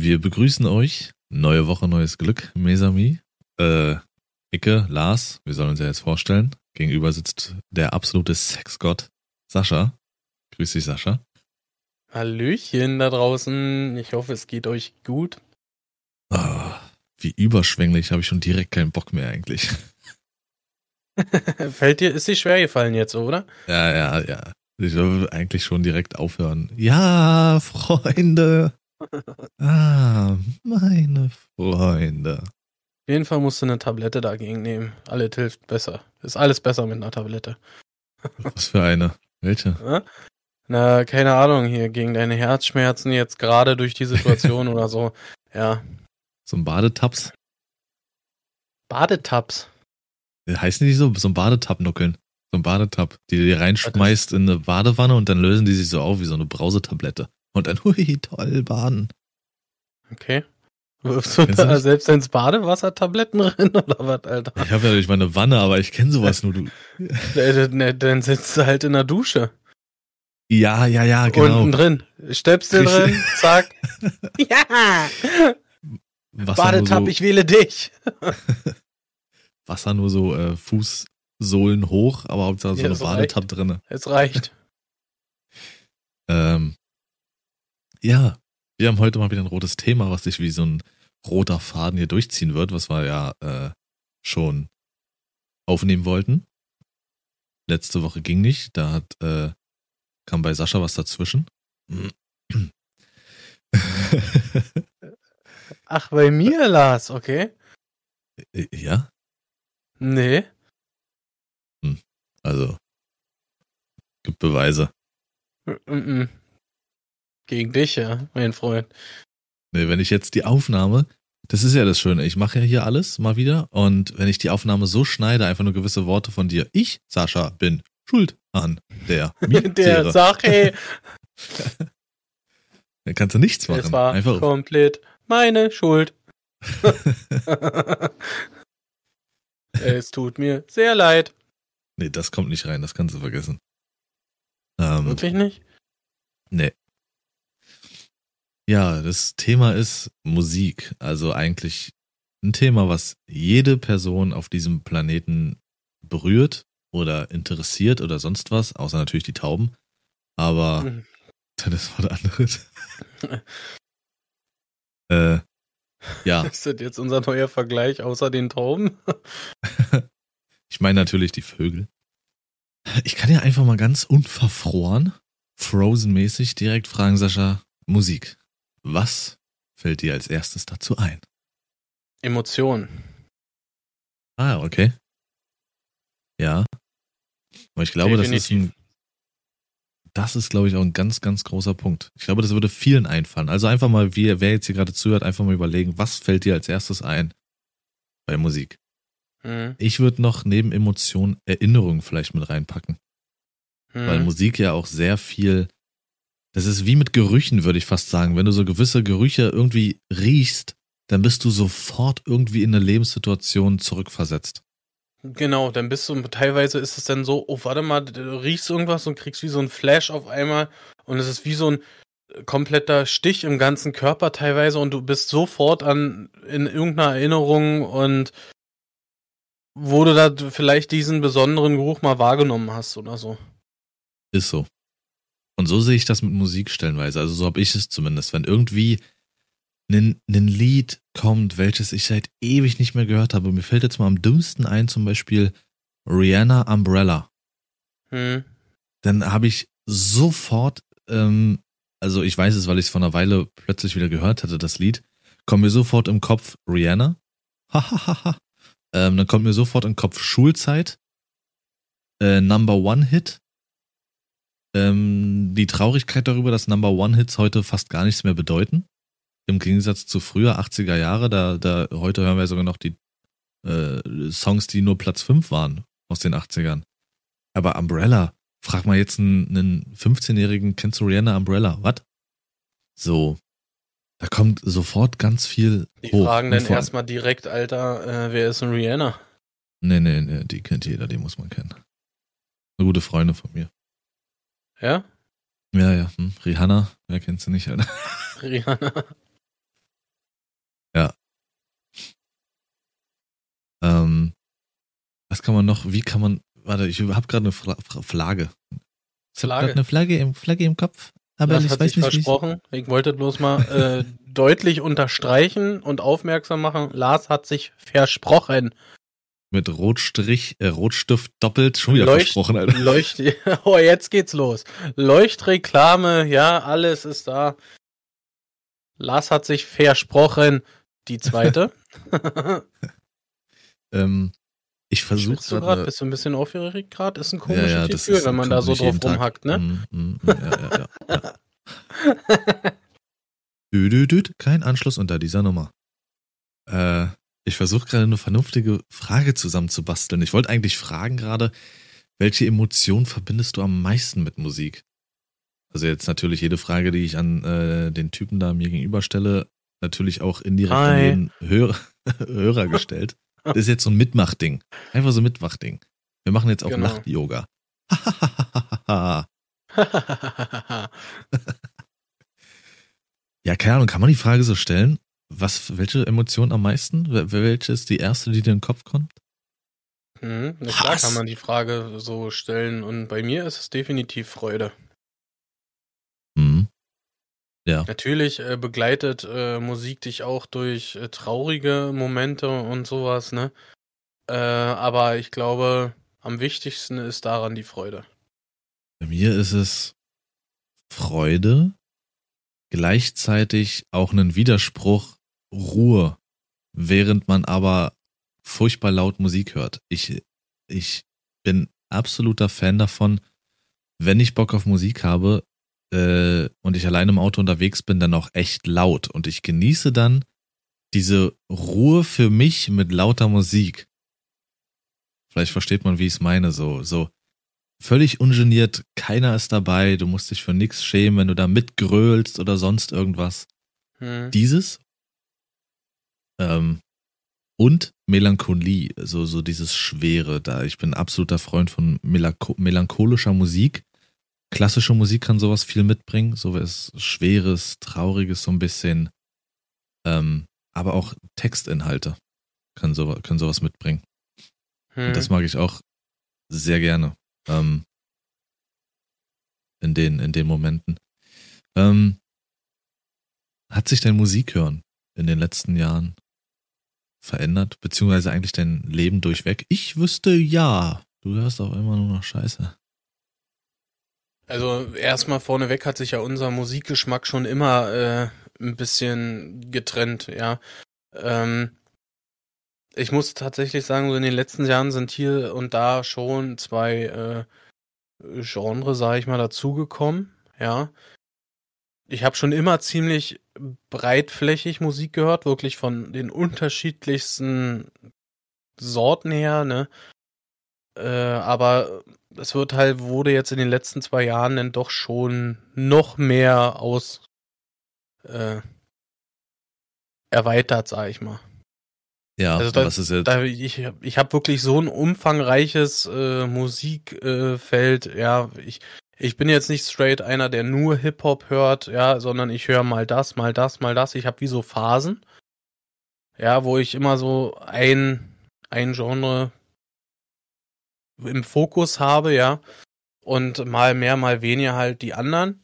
Wir begrüßen euch. Neue Woche, neues Glück, Mesami. Äh, Icke, Lars, wir sollen uns ja jetzt vorstellen. Gegenüber sitzt der absolute Sexgott, Sascha. Grüß dich, Sascha. Hallöchen da draußen. Ich hoffe, es geht euch gut. Oh, wie überschwänglich, habe ich schon direkt keinen Bock mehr eigentlich. Fällt dir, ist dir schwer gefallen jetzt, oder? Ja, ja, ja. Ich will eigentlich schon direkt aufhören. Ja, Freunde. Ah, meine Freunde. Auf jeden Fall musst du eine Tablette dagegen nehmen. Alles hilft besser. Ist alles besser mit einer Tablette. Was für eine? Welche? Na, keine Ahnung, hier gegen deine Herzschmerzen jetzt gerade durch die Situation oder so. Ja. So ein Badetaps? Badetaps? Heißen die so? So ein Badetab-Nuckeln. So ein Badetab, die du dir reinschmeißt in eine Badewanne und dann lösen die sich so auf wie so eine Brausetablette. Und dann, hui, toll, baden. Okay. Wirfst du da du selbst ins Badewasser Tabletten rein oder was, Alter? Ich habe ja nicht meine Wanne, aber ich kenne sowas nur. Du. dann sitzt du halt in der Dusche. Ja, ja, ja, genau. Unten drin. Stöpsel drin, zack. ja! Badetab, so, ich wähle dich. Wasser nur so äh, Fußsohlen hoch, aber Hauptsache so ja, eine Badetab drinne. Es reicht. ähm, ja, wir haben heute mal wieder ein rotes Thema, was sich wie so ein roter Faden hier durchziehen wird, was wir ja äh, schon aufnehmen wollten. Letzte Woche ging nicht, da hat äh, kam bei Sascha was dazwischen. Ach, bei mir, Lars, okay. Äh, ja? Nee. Hm, also, gibt Beweise. Gegen dich, ja, mein Freund. Nee, wenn ich jetzt die Aufnahme, das ist ja das Schöne, ich mache ja hier alles mal wieder und wenn ich die Aufnahme so schneide, einfach nur gewisse Worte von dir, ich, Sascha, bin schuld an der Misere. der Sache. Dann kannst du nichts machen. Es war einfach komplett meine Schuld. es tut mir sehr leid. Nee, das kommt nicht rein, das kannst du vergessen. Ähm, Wirklich nicht? Nee. Ja, das Thema ist Musik. Also eigentlich ein Thema, was jede Person auf diesem Planeten berührt oder interessiert oder sonst was, außer natürlich die Tauben. Aber mhm. das war der andere. äh, ja. Ist das jetzt unser neuer Vergleich außer den Tauben? ich meine natürlich die Vögel. Ich kann ja einfach mal ganz unverfroren, Frozen-mäßig direkt fragen, Sascha, Musik. Was fällt dir als erstes dazu ein? Emotion. Ah, okay. Ja. Aber ich glaube, Definitiv. das ist ein, das ist, glaube ich, auch ein ganz, ganz großer Punkt. Ich glaube, das würde vielen einfallen. Also einfach mal, wie, wer jetzt hier gerade zuhört, einfach mal überlegen, was fällt dir als erstes ein bei Musik? Mhm. Ich würde noch neben Emotionen Erinnerungen vielleicht mit reinpacken. Mhm. Weil Musik ja auch sehr viel das ist wie mit Gerüchen, würde ich fast sagen. Wenn du so gewisse Gerüche irgendwie riechst, dann bist du sofort irgendwie in eine Lebenssituation zurückversetzt. Genau, dann bist du, teilweise ist es dann so, oh, warte mal, du riechst irgendwas und kriegst wie so ein Flash auf einmal und es ist wie so ein kompletter Stich im ganzen Körper teilweise und du bist sofort an, in irgendeiner Erinnerung und wo du da vielleicht diesen besonderen Geruch mal wahrgenommen hast oder so. Ist so. Und so sehe ich das mit Musik stellenweise. Also so habe ich es zumindest. Wenn irgendwie ein, ein Lied kommt, welches ich seit ewig nicht mehr gehört habe. Mir fällt jetzt mal am dümmsten ein, zum Beispiel Rihanna Umbrella. Hm. Dann habe ich sofort, ähm, also ich weiß es, weil ich es vor einer Weile plötzlich wieder gehört hatte, das Lied, kommt mir sofort im Kopf Rihanna. Hahaha. ähm, dann kommt mir sofort im Kopf Schulzeit. Äh, Number One Hit ähm, die Traurigkeit darüber, dass Number One Hits heute fast gar nichts mehr bedeuten. Im Gegensatz zu früher 80er Jahre, da, da heute hören wir sogar noch die äh, Songs, die nur Platz 5 waren aus den 80ern. Aber Umbrella, frag mal jetzt einen, einen 15-Jährigen, kennst du Rihanna Umbrella? Was? So. Da kommt sofort ganz viel die hoch. Die fragen dann erstmal direkt, Alter, äh, wer ist ein Rihanna? Nee, nee, nee, die kennt jeder, die muss man kennen. Eine gute Freundin von mir. Ja? Ja, ja. Hm. Rihanna, wer kennt sie nicht, Alter? Rihanna. Ja. Ähm, was kann man noch, wie kann man, warte, ich habe gerade eine Fra Fra Flagge. Ich Flagge. eine Flagge im, Flagge im Kopf. Aber das ich hat weiß sich nicht, versprochen. Ich... ich... wollte bloß mal äh, deutlich unterstreichen und aufmerksam machen. Lars hat sich versprochen. Mit Rotstrich, äh, Rotstift doppelt schon wieder Leucht, versprochen, Alter. Leucht, oh, jetzt geht's los. Leuchtreklame, ja, alles ist da. Lars hat sich versprochen. Die zweite. ähm, ich versuche gerade. Bist du ein bisschen aufgeregt gerade? Ist ein komisches ja, ja, Gefühl, wenn man da so drauf rumhackt, ne? Mm, mm, mm, ja, ja, ja. dü, dü, dü, kein Anschluss unter dieser Nummer. Äh, ich versuche gerade eine vernünftige Frage zusammenzubasteln. Ich wollte eigentlich fragen gerade, welche Emotion verbindest du am meisten mit Musik? Also jetzt natürlich jede Frage, die ich an äh, den Typen da mir gegenüberstelle, natürlich auch indirekt Hi. an den Hörer, Hörer gestellt. Das ist jetzt so ein Mitmachding. Einfach so ein Mitmachding. Wir machen jetzt auch genau. Nacht-Yoga. ja, keine Ahnung, kann man die Frage so stellen? Was, welche Emotion am meisten? Welche ist die erste, die dir in den Kopf kommt? Mhm, na klar kann man die Frage so stellen und bei mir ist es definitiv Freude. Mhm. Ja. Natürlich äh, begleitet äh, Musik dich auch durch äh, traurige Momente und sowas, ne? Äh, aber ich glaube, am wichtigsten ist daran die Freude. Bei mir ist es Freude, gleichzeitig auch einen Widerspruch, Ruhe, während man aber furchtbar laut Musik hört. Ich, ich bin absoluter Fan davon, wenn ich Bock auf Musik habe äh, und ich allein im Auto unterwegs bin, dann auch echt laut. Und ich genieße dann diese Ruhe für mich mit lauter Musik. Vielleicht versteht man, wie ich es meine, so, so völlig ungeniert, keiner ist dabei, du musst dich für nichts schämen, wenn du da mitgrölst oder sonst irgendwas. Hm. Dieses ähm, und Melancholie, so, so dieses Schwere da. Ich bin absoluter Freund von melancho melancholischer Musik. Klassische Musik kann sowas viel mitbringen, sowas Schweres, Trauriges, so ein bisschen. Ähm, aber auch Textinhalte können, so, können sowas mitbringen. Hm. Und das hm. mag ich auch sehr gerne. Ähm, in den, in den Momenten. Ähm, hat sich dein Musikhören in den letzten Jahren verändert? Beziehungsweise eigentlich dein Leben durchweg? Ich wüsste ja. Du hörst auch immer nur noch Scheiße. Also erstmal vorneweg hat sich ja unser Musikgeschmack schon immer äh, ein bisschen getrennt, ja. Ähm, ich muss tatsächlich sagen, so in den letzten Jahren sind hier und da schon zwei äh, Genre, sage ich mal, dazugekommen. Ja. Ich habe schon immer ziemlich breitflächig Musik gehört, wirklich von den unterschiedlichsten Sorten her, ne? Äh, aber es wird halt, wurde jetzt in den letzten zwei Jahren dann doch schon noch mehr aus äh, erweitert, sag ich mal. Ja, also da, was ist jetzt? Da, ich ich habe wirklich so ein umfangreiches äh, Musikfeld. Ja, ich ich bin jetzt nicht straight einer, der nur Hip Hop hört, ja, sondern ich höre mal das, mal das, mal das. Ich habe wie so Phasen, ja, wo ich immer so ein ein Genre im Fokus habe, ja, und mal mehr, mal weniger halt die anderen.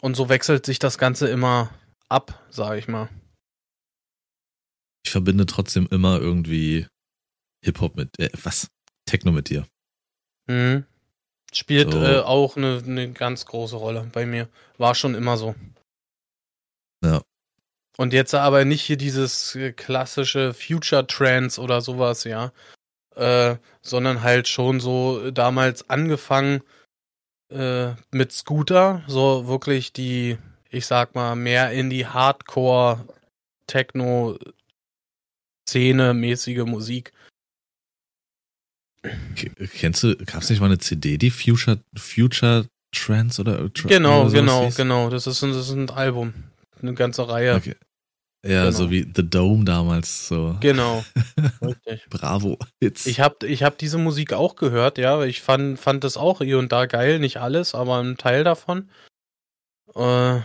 Und so wechselt sich das Ganze immer ab, sag ich mal ich verbinde trotzdem immer irgendwie Hip-Hop mit, äh, was? Techno mit dir. Mhm. Spielt so. äh, auch eine, eine ganz große Rolle bei mir. War schon immer so. Ja. Und jetzt aber nicht hier dieses äh, klassische Future Trance oder sowas, ja. Äh, sondern halt schon so damals angefangen äh, mit Scooter, so wirklich die, ich sag mal, mehr in die Hardcore Techno Szene-mäßige Musik. Kennst du, gab es nicht mal eine CD, die Future, Future Trance oder Tra Genau, oder genau, hieß? genau. Das ist, ein, das ist ein Album. Eine ganze Reihe. Okay. Ja, genau. so wie The Dome damals. So. Genau. Richtig. Bravo. Jetzt. Ich habe ich hab diese Musik auch gehört, ja. Ich fand, fand das auch hier und da geil. Nicht alles, aber ein Teil davon. Äh,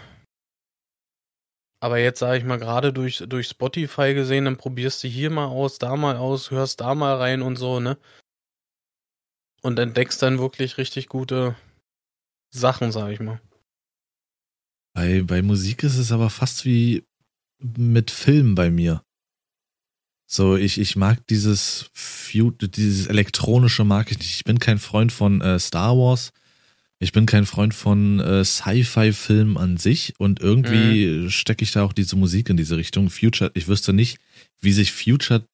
aber jetzt sage ich mal gerade durch, durch Spotify gesehen, dann probierst du hier mal aus, da mal aus, hörst da mal rein und so, ne? Und entdeckst dann wirklich richtig gute Sachen, sag ich mal. Bei, bei Musik ist es aber fast wie mit Film bei mir. So, ich, ich mag dieses, dieses elektronische mag ich nicht. Ich bin kein Freund von äh, Star Wars. Ich bin kein Freund von äh, Sci-Fi-Filmen an sich und irgendwie mhm. stecke ich da auch diese Musik in diese Richtung. Future, ich wüsste nicht, wie sich Future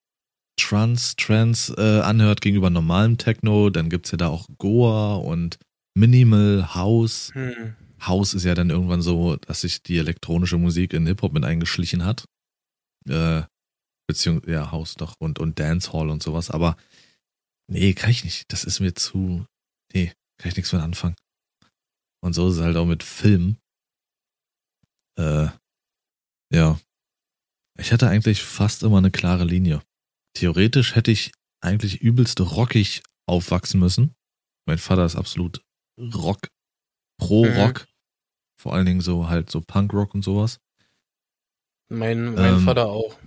Trans, Trans äh, anhört gegenüber normalem Techno. Dann gibt's ja da auch Goa und Minimal House. Mhm. House ist ja dann irgendwann so, dass sich die elektronische Musik in Hip-Hop mit eingeschlichen hat. Äh, beziehungsweise, ja, House doch und, und Dancehall und sowas. Aber nee, kann ich nicht. Das ist mir zu, nee, kann ich nichts mit anfangen. Und so ist es halt auch mit Film. Äh, ja. Ich hätte eigentlich fast immer eine klare Linie. Theoretisch hätte ich eigentlich übelst rockig aufwachsen müssen. Mein Vater ist absolut Rock, pro mhm. Rock. Mhm. Vor allen Dingen so halt so Punkrock und sowas. Mein, mein ähm, Vater auch.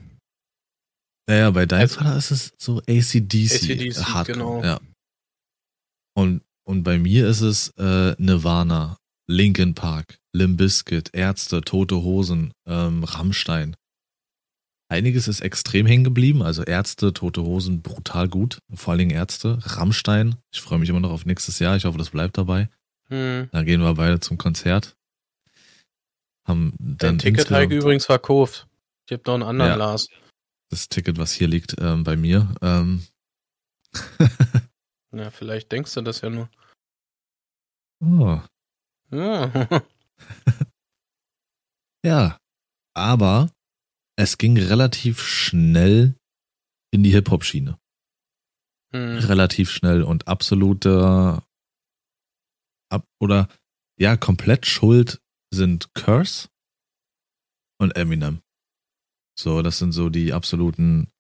Naja, bei deinem also, Vater ist es so ACDC. ACDC, Hardcore, genau. Ja. Und und bei mir ist es äh, Nirvana, Linkin Park, Limp Bizkit, Ärzte, Tote Hosen, ähm, Rammstein. Einiges ist extrem hängen geblieben, also Ärzte, Tote Hosen, brutal gut, vor allen Dingen Ärzte, Rammstein. Ich freue mich immer noch auf nächstes Jahr, ich hoffe, das bleibt dabei. Hm. Dann gehen wir beide zum Konzert. Haben dann Dein Ticket ich übrigens verkauft. Ich habe noch einen anderen ja, Lars. Das Ticket, was hier liegt, ähm, bei mir. Ähm. Ja, vielleicht denkst du das ja nur. Oh. Ja. ja. Aber es ging relativ schnell in die Hip-Hop-Schiene. Hm. Relativ schnell und absolute ab oder ja, komplett schuld sind Curse und Eminem. So, das sind so die absoluten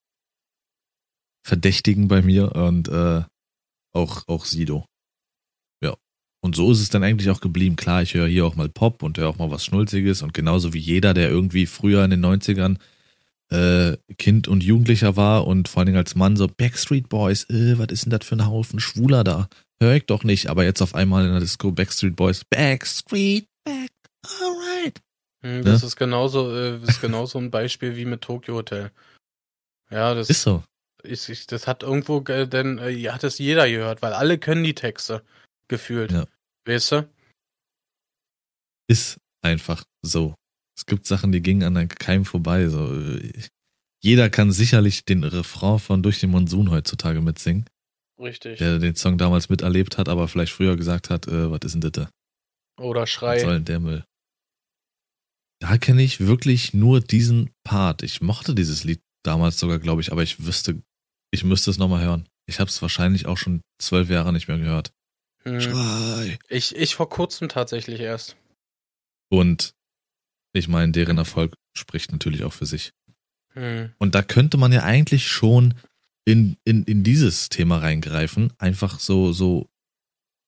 Verdächtigen bei mir und äh, auch, auch Sido. Ja. Und so ist es dann eigentlich auch geblieben. Klar, ich höre hier auch mal Pop und höre auch mal was Schnulziges und genauso wie jeder, der irgendwie früher in den 90ern äh, Kind und Jugendlicher war und vor allen Dingen als Mann so Backstreet Boys, äh, was ist denn das für ein Haufen Schwuler da? Hör ich doch nicht, aber jetzt auf einmal in der Disco Backstreet Boys, Backstreet, back, alright. Hm, das ne? ist genauso, äh, ist genauso ein Beispiel wie mit Tokyo Hotel. Ja, das ist so. Ich, das hat irgendwo, denn äh, hat es jeder gehört, weil alle können die Texte gefühlt. Ja. Weißt du? Ist einfach so. Es gibt Sachen, die gingen an keinem vorbei. So. Jeder kann sicherlich den Refrain von Durch den Monsun heutzutage mitsingen. Richtig. Der den Song damals miterlebt hat, aber vielleicht früher gesagt hat, äh, was ist denn das? Oder Schrei. Was soll denn der Müll? Da kenne ich wirklich nur diesen Part. Ich mochte dieses Lied damals sogar, glaube ich, aber ich wüsste ich müsste es nochmal hören. Ich habe es wahrscheinlich auch schon zwölf Jahre nicht mehr gehört. Hm. Ich, ich vor kurzem tatsächlich erst. Und ich meine, deren Erfolg spricht natürlich auch für sich. Hm. Und da könnte man ja eigentlich schon in, in, in dieses Thema reingreifen. Einfach so, so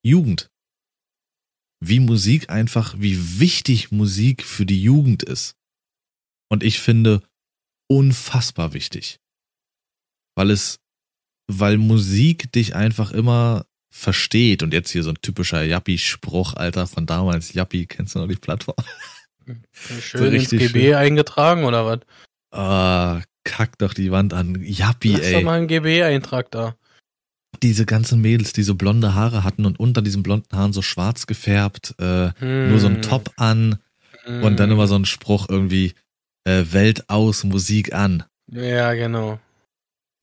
Jugend. Wie Musik einfach, wie wichtig Musik für die Jugend ist. Und ich finde, unfassbar wichtig weil es, weil Musik dich einfach immer versteht und jetzt hier so ein typischer Yappi-Spruch, Alter, von damals, Yappi, kennst du noch die Plattform? Schön so ins GB schön. eingetragen oder was? Ah, kack doch die Wand an. Yappi, Lass ey. doch mal einen GB-Eintrag da. Diese ganzen Mädels, die so blonde Haare hatten und unter diesen blonden Haaren so schwarz gefärbt, äh, hm. nur so ein Top an hm. und dann immer so ein Spruch irgendwie, äh, Welt aus, Musik an. Ja, genau.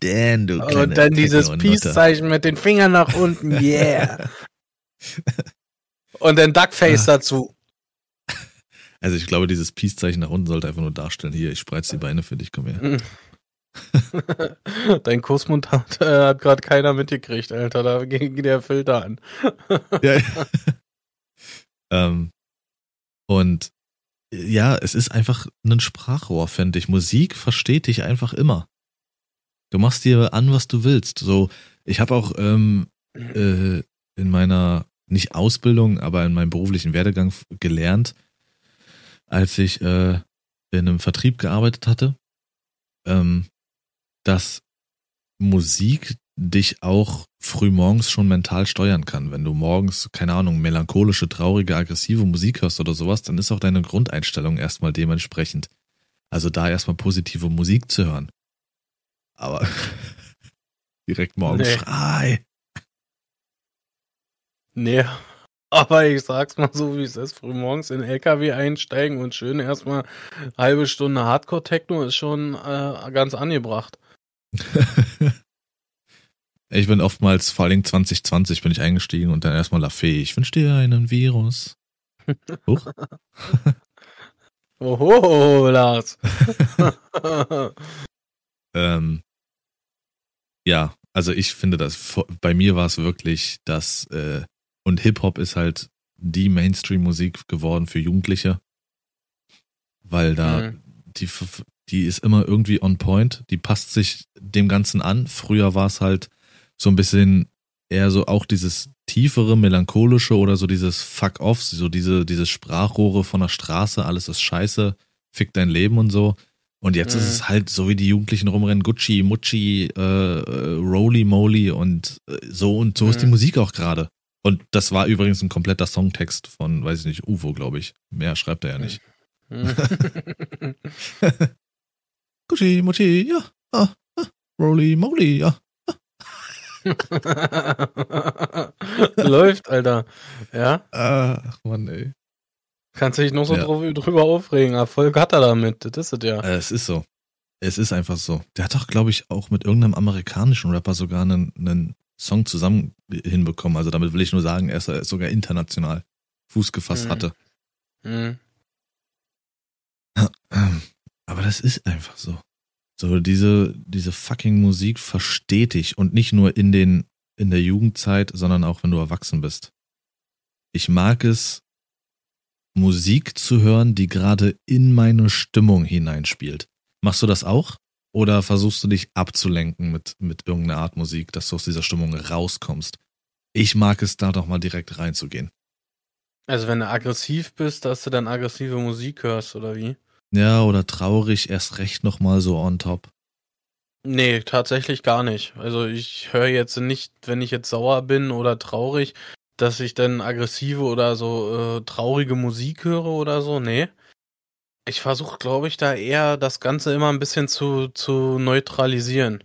Dan, du Und dann dieses Peace-Zeichen mit den Fingern nach unten, yeah. Und dann Duckface ah. dazu. Also ich glaube, dieses Peace-Zeichen nach unten sollte einfach nur darstellen, hier, ich spreiz die Beine für dich, komm her. Dein Kussmund hat, äh, hat gerade keiner mitgekriegt, Alter, da ging der Filter an. ja. ähm, und ja, es ist einfach ein Sprachrohr, fände ich. Musik versteht dich einfach immer. Du machst dir an, was du willst. So, ich habe auch ähm, äh, in meiner nicht Ausbildung, aber in meinem beruflichen Werdegang gelernt, als ich äh, in einem Vertrieb gearbeitet hatte, ähm, dass Musik dich auch früh morgens schon mental steuern kann. Wenn du morgens, keine Ahnung, melancholische, traurige, aggressive Musik hörst oder sowas, dann ist auch deine Grundeinstellung erstmal dementsprechend. Also da erstmal positive Musik zu hören. Aber direkt morgens nee. Schrei. Nee, aber ich sag's mal so, wie es ist. Früh morgens in den LKW einsteigen und schön erstmal halbe Stunde Hardcore-Techno ist schon äh, ganz angebracht. ich bin oftmals, vor allem 2020 bin ich eingestiegen und dann erstmal La Fee. Ich wünsche dir einen Virus. Huch. Oho, Lars. ähm, ja, also ich finde das, bei mir war es wirklich das, äh, und Hip-Hop ist halt die Mainstream-Musik geworden für Jugendliche, weil da mhm. die, die ist immer irgendwie on point, die passt sich dem Ganzen an. Früher war es halt so ein bisschen eher so auch dieses tiefere, melancholische oder so dieses Fuck off, so diese, diese Sprachrohre von der Straße, alles ist scheiße, fick dein Leben und so. Und jetzt mhm. ist es halt so, wie die Jugendlichen rumrennen, Gucci, Mucci, äh, äh, Roly Moly und äh, so und so mhm. ist die mhm. Musik auch gerade. Und das war übrigens ein kompletter Songtext von, weiß ich nicht, Uvo, glaube ich. Mehr schreibt er ja nicht. Mhm. Gucci, Mucci, ja. Ah, ah, Roly Moly, ja. Läuft, Alter. Ja? Ach, Mann, ey. Kannst du dich noch so ja. drüber aufregen. Erfolg hat er damit. Das ist es ja. Es ist so. Es ist einfach so. Der hat doch, glaube ich, auch mit irgendeinem amerikanischen Rapper sogar einen, einen Song zusammen hinbekommen. Also damit will ich nur sagen, er ist sogar international Fuß gefasst mhm. hatte. Mhm. Aber das ist einfach so. So, diese, diese fucking Musik versteht dich und nicht nur in den, in der Jugendzeit, sondern auch wenn du erwachsen bist. Ich mag es, Musik zu hören, die gerade in meine Stimmung hineinspielt. Machst du das auch? Oder versuchst du dich abzulenken mit, mit irgendeiner Art Musik, dass du aus dieser Stimmung rauskommst? Ich mag es da doch mal direkt reinzugehen. Also wenn du aggressiv bist, dass du dann aggressive Musik hörst, oder wie? Ja, oder traurig erst recht nochmal so on top. Nee, tatsächlich gar nicht. Also ich höre jetzt nicht, wenn ich jetzt sauer bin oder traurig, dass ich dann aggressive oder so äh, traurige Musik höre oder so. Nee. Ich versuche, glaube ich, da eher das Ganze immer ein bisschen zu, zu neutralisieren.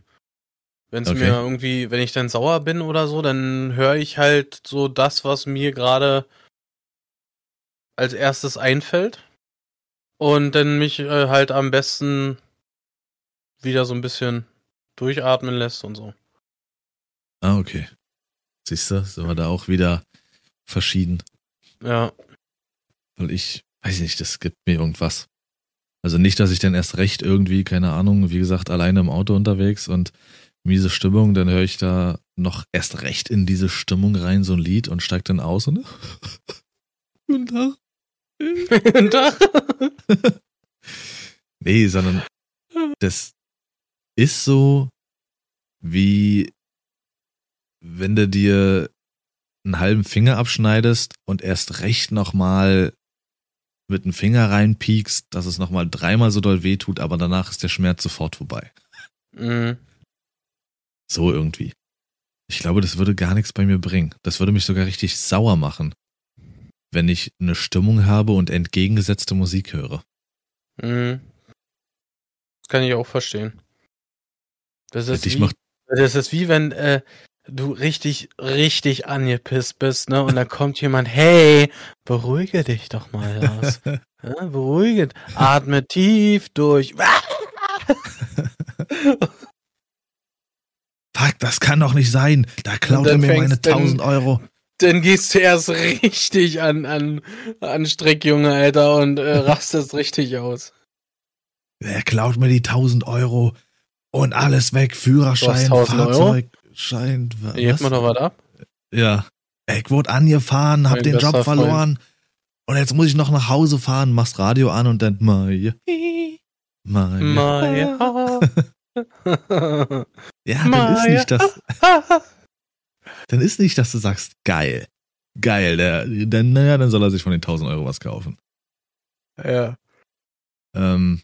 Wenn es okay. mir irgendwie, wenn ich dann sauer bin oder so, dann höre ich halt so das, was mir gerade als erstes einfällt. Und dann mich äh, halt am besten wieder so ein bisschen durchatmen lässt und so. Ah, okay. Siehst du, sind wir da auch wieder verschieden. Ja. Weil ich, weiß nicht, das gibt mir irgendwas. Also nicht, dass ich dann erst recht irgendwie, keine Ahnung, wie gesagt, alleine im Auto unterwegs und miese Stimmung, dann höre ich da noch erst recht in diese Stimmung rein, so ein Lied und steigt dann aus und Guten Tag. Guten Tag. nee, sondern das ist so wie wenn du dir einen halben Finger abschneidest und erst recht nochmal mit dem Finger reinpiekst, dass es nochmal dreimal so doll wehtut, aber danach ist der Schmerz sofort vorbei. Mhm. So irgendwie. Ich glaube, das würde gar nichts bei mir bringen. Das würde mich sogar richtig sauer machen, wenn ich eine Stimmung habe und entgegengesetzte Musik höre. Mhm. Das kann ich auch verstehen. Das ist, wie, das ist wie wenn äh, du richtig, richtig angepisst bist, ne? Und dann kommt jemand, hey, beruhige dich doch mal, Lars. ja, beruhige, atme tief durch. Fuck, das kann doch nicht sein. Da klaut er mir meine 1000 Euro. Dann gehst du erst richtig an, an, an Strick, Junge, Alter, und äh, rastest richtig aus. Er klaut mir die 1000 Euro und alles weg. Führerschein, Fahrzeug. Euro? Scheint. Was? Hebt man noch was ab? Ja. Ich wurde angefahren, hab mein den Job verloren. Freund. Und jetzt muss ich noch nach Hause fahren, machst Radio an und dann Maya. Maya. ja, dann ist nicht das. dann ist nicht, dass du sagst, geil. Geil, der, dann, naja, dann soll er sich von den 1000 Euro was kaufen. Ja. Ähm,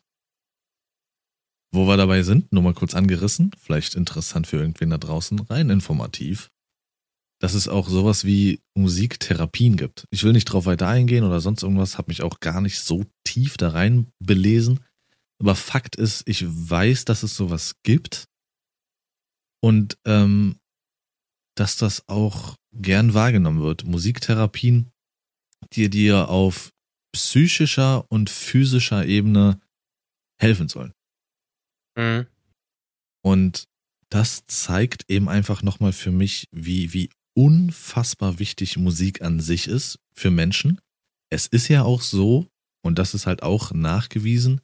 wo wir dabei sind, nur mal kurz angerissen, vielleicht interessant für irgendwen da draußen, rein informativ. dass es auch sowas wie Musiktherapien gibt. Ich will nicht drauf weiter eingehen oder sonst irgendwas, habe mich auch gar nicht so tief da rein belesen. Aber Fakt ist, ich weiß, dass es sowas gibt und ähm, dass das auch gern wahrgenommen wird. Musiktherapien, die dir auf psychischer und physischer Ebene helfen sollen. Mhm. Und das zeigt eben einfach nochmal für mich, wie, wie unfassbar wichtig Musik an sich ist für Menschen. Es ist ja auch so, und das ist halt auch nachgewiesen,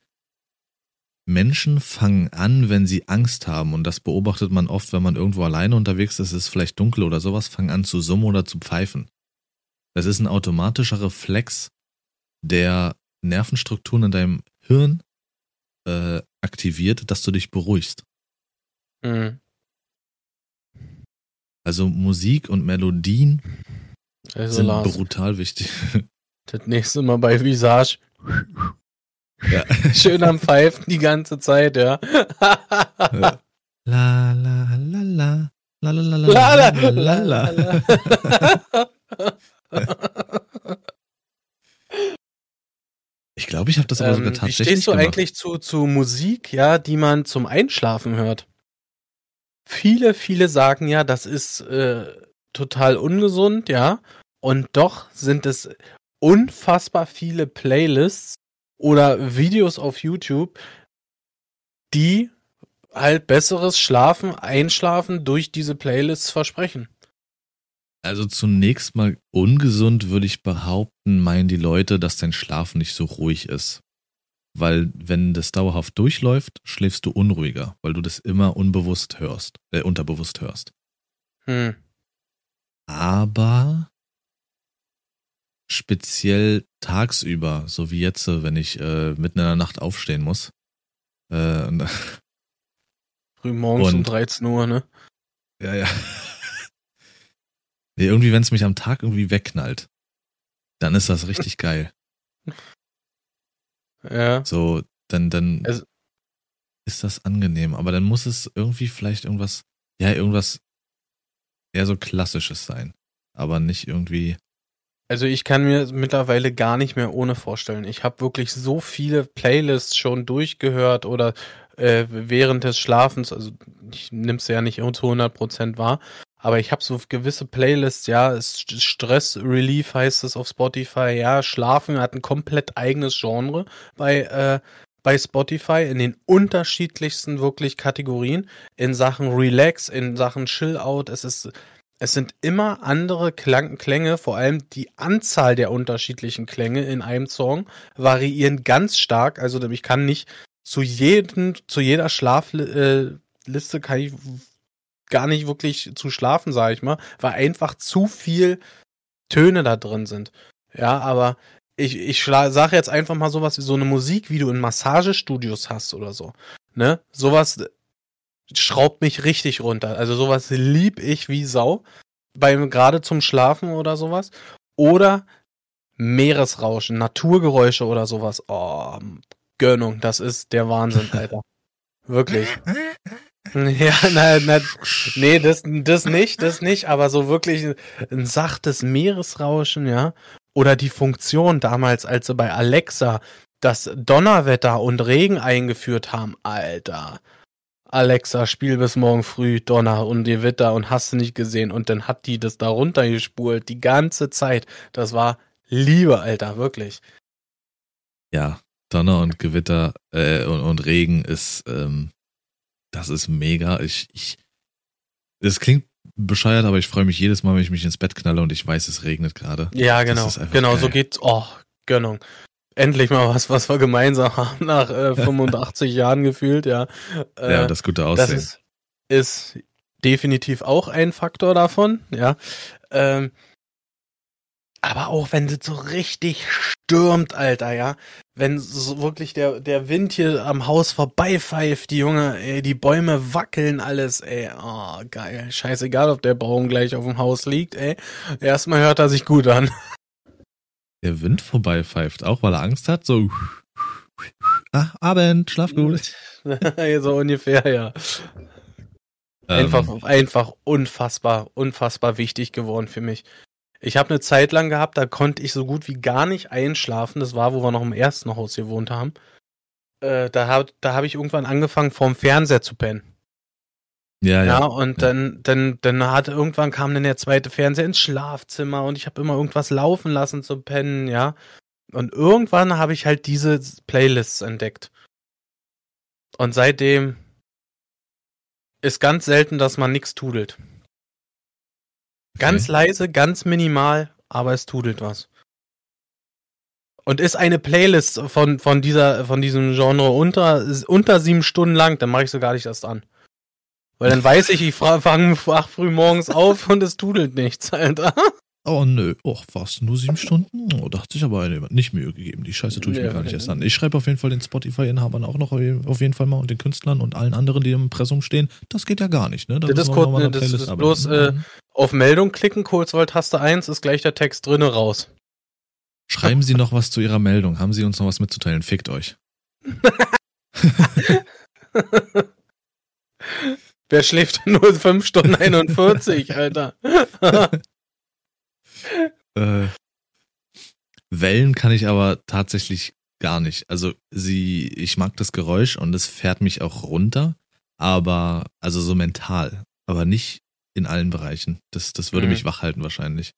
Menschen fangen an, wenn sie Angst haben, und das beobachtet man oft, wenn man irgendwo alleine unterwegs ist, es ist vielleicht dunkel oder sowas, fangen an zu summen oder zu pfeifen. Das ist ein automatischer Reflex, der Nervenstrukturen in deinem Hirn äh, aktiviert, dass du dich beruhigst. Mhm. Also Musik und Melodien also sind Lars, brutal wichtig. Das nächste Mal bei Visage. Ja. Schön am Pfeifen die ganze Zeit, ja. La la la la. La la la la la la la. la. Ich glaube, ich habe das aber ähm, sogar tatsächlich. Wie stehst du gemacht. eigentlich zu, zu Musik, ja, die man zum Einschlafen hört? Viele, viele sagen ja, das ist äh, total ungesund, ja. Und doch sind es unfassbar viele Playlists oder Videos auf YouTube, die halt besseres Schlafen, Einschlafen durch diese Playlists versprechen. Also zunächst mal ungesund würde ich behaupten, meinen die Leute, dass dein Schlaf nicht so ruhig ist. Weil wenn das dauerhaft durchläuft, schläfst du unruhiger, weil du das immer unbewusst hörst, äh, unterbewusst hörst. Hm. Aber speziell tagsüber, so wie jetzt, wenn ich äh, mitten in der Nacht aufstehen muss. Äh, Früh morgens und, um 13 Uhr, ne? Ja, ja. Nee, irgendwie, wenn es mich am Tag irgendwie wegknallt, dann ist das richtig geil. Ja. So, dann, dann also, ist das angenehm. Aber dann muss es irgendwie vielleicht irgendwas, ja, irgendwas eher so Klassisches sein. Aber nicht irgendwie also ich kann mir mittlerweile gar nicht mehr ohne vorstellen. Ich habe wirklich so viele Playlists schon durchgehört oder äh, während des Schlafens, also ich nimm's ja nicht zu 100% wahr, aber ich habe so gewisse Playlists, ja, Stress Relief heißt es auf Spotify, ja, Schlafen hat ein komplett eigenes Genre bei äh, bei Spotify in den unterschiedlichsten wirklich Kategorien in Sachen Relax, in Sachen Chill Out, es ist es sind immer andere Klang Klänge, vor allem die Anzahl der unterschiedlichen Klänge in einem Song variieren ganz stark. Also ich kann nicht zu jedem, zu jeder Schlafliste äh, kann ich gar nicht wirklich zu schlafen, sage ich mal, weil einfach zu viel Töne da drin sind. Ja, aber ich, ich sage jetzt einfach mal sowas wie so eine Musik, wie du in Massagestudios hast oder so. Ne? Sowas schraubt mich richtig runter. Also sowas lieb ich wie Sau. Beim gerade zum Schlafen oder sowas. Oder Meeresrauschen, Naturgeräusche oder sowas. Oh, Gönnung, das ist der Wahnsinn, Alter. Wirklich. Ja, nein, nein, nee, das, das nicht, das nicht, aber so wirklich ein sachtes Meeresrauschen, ja. Oder die Funktion damals, als sie bei Alexa das Donnerwetter und Regen eingeführt haben, Alter. Alexa, spiel bis morgen früh Donner und Gewitter und hast du nicht gesehen. Und dann hat die das da runtergespult, die ganze Zeit. Das war Liebe, Alter, wirklich. Ja, Donner und Gewitter äh, und, und, Regen ist, ähm, das ist mega. Ich, ich, das klingt bescheuert, aber ich freue mich jedes Mal, wenn ich mich ins Bett knalle und ich weiß, es regnet gerade. Ja, genau. Genau, geil. so geht's. Oh, Gönnung endlich mal was, was wir gemeinsam haben nach äh, 85 Jahren gefühlt, ja. Äh, ja, das gute Aussehen. Das ist, ist definitiv auch ein Faktor davon, ja. Ähm, aber auch wenn es so richtig stürmt, Alter, ja. Wenn so wirklich der, der Wind hier am Haus vorbeipfeift, die Junge, ey, die Bäume wackeln, alles, ey, oh, geil. Scheißegal, ob der Baum gleich auf dem Haus liegt, ey. Erstmal hört er sich gut an der Wind vorbeipfeift, auch weil er Angst hat, so ah, Abend, schlaf gut. so ungefähr, ja. Einfach, ähm, einfach unfassbar, unfassbar wichtig geworden für mich. Ich habe eine Zeit lang gehabt, da konnte ich so gut wie gar nicht einschlafen. Das war, wo wir noch im ersten Haus gewohnt haben. Äh, da habe da hab ich irgendwann angefangen, vorm Fernseher zu pennen. Ja, ja. Ja, und dann, dann, dann hat irgendwann kam dann der zweite Fernseher ins Schlafzimmer und ich habe immer irgendwas laufen lassen zum Pennen, ja. Und irgendwann habe ich halt diese Playlists entdeckt. Und seitdem ist ganz selten, dass man nichts tudelt. Ganz okay. leise, ganz minimal, aber es tudelt was. Und ist eine Playlist von, von dieser, von diesem Genre unter, unter sieben Stunden lang, dann mache ich so gar nicht erst an. Weil dann weiß ich, ich fange acht früh morgens auf und es tudelt nichts, Alter. Oh nö, och was, nur sieben Stunden? Oh, da hat sich aber eine nicht Mühe gegeben. Die Scheiße tue ich ja, mir gar nicht erst an. Ich schreibe auf jeden Fall den Spotify-Inhabern auch noch auf jeden Fall mal und den Künstlern und allen anderen, die im Impressum stehen. Das geht ja gar nicht, ne? Da das, ist, kurz, ne, das ist bloß äh, auf Meldung klicken, Kurzwahl-Taste 1, ist gleich der Text drinne raus. Schreiben Sie noch was zu Ihrer Meldung. Haben Sie uns noch was mitzuteilen? Fickt euch. Wer schläft nur 5 Stunden 41, Alter? äh, Wellen kann ich aber tatsächlich gar nicht. Also sie, ich mag das Geräusch und es fährt mich auch runter, aber also so mental, aber nicht in allen Bereichen. Das, das würde mhm. mich wachhalten wahrscheinlich.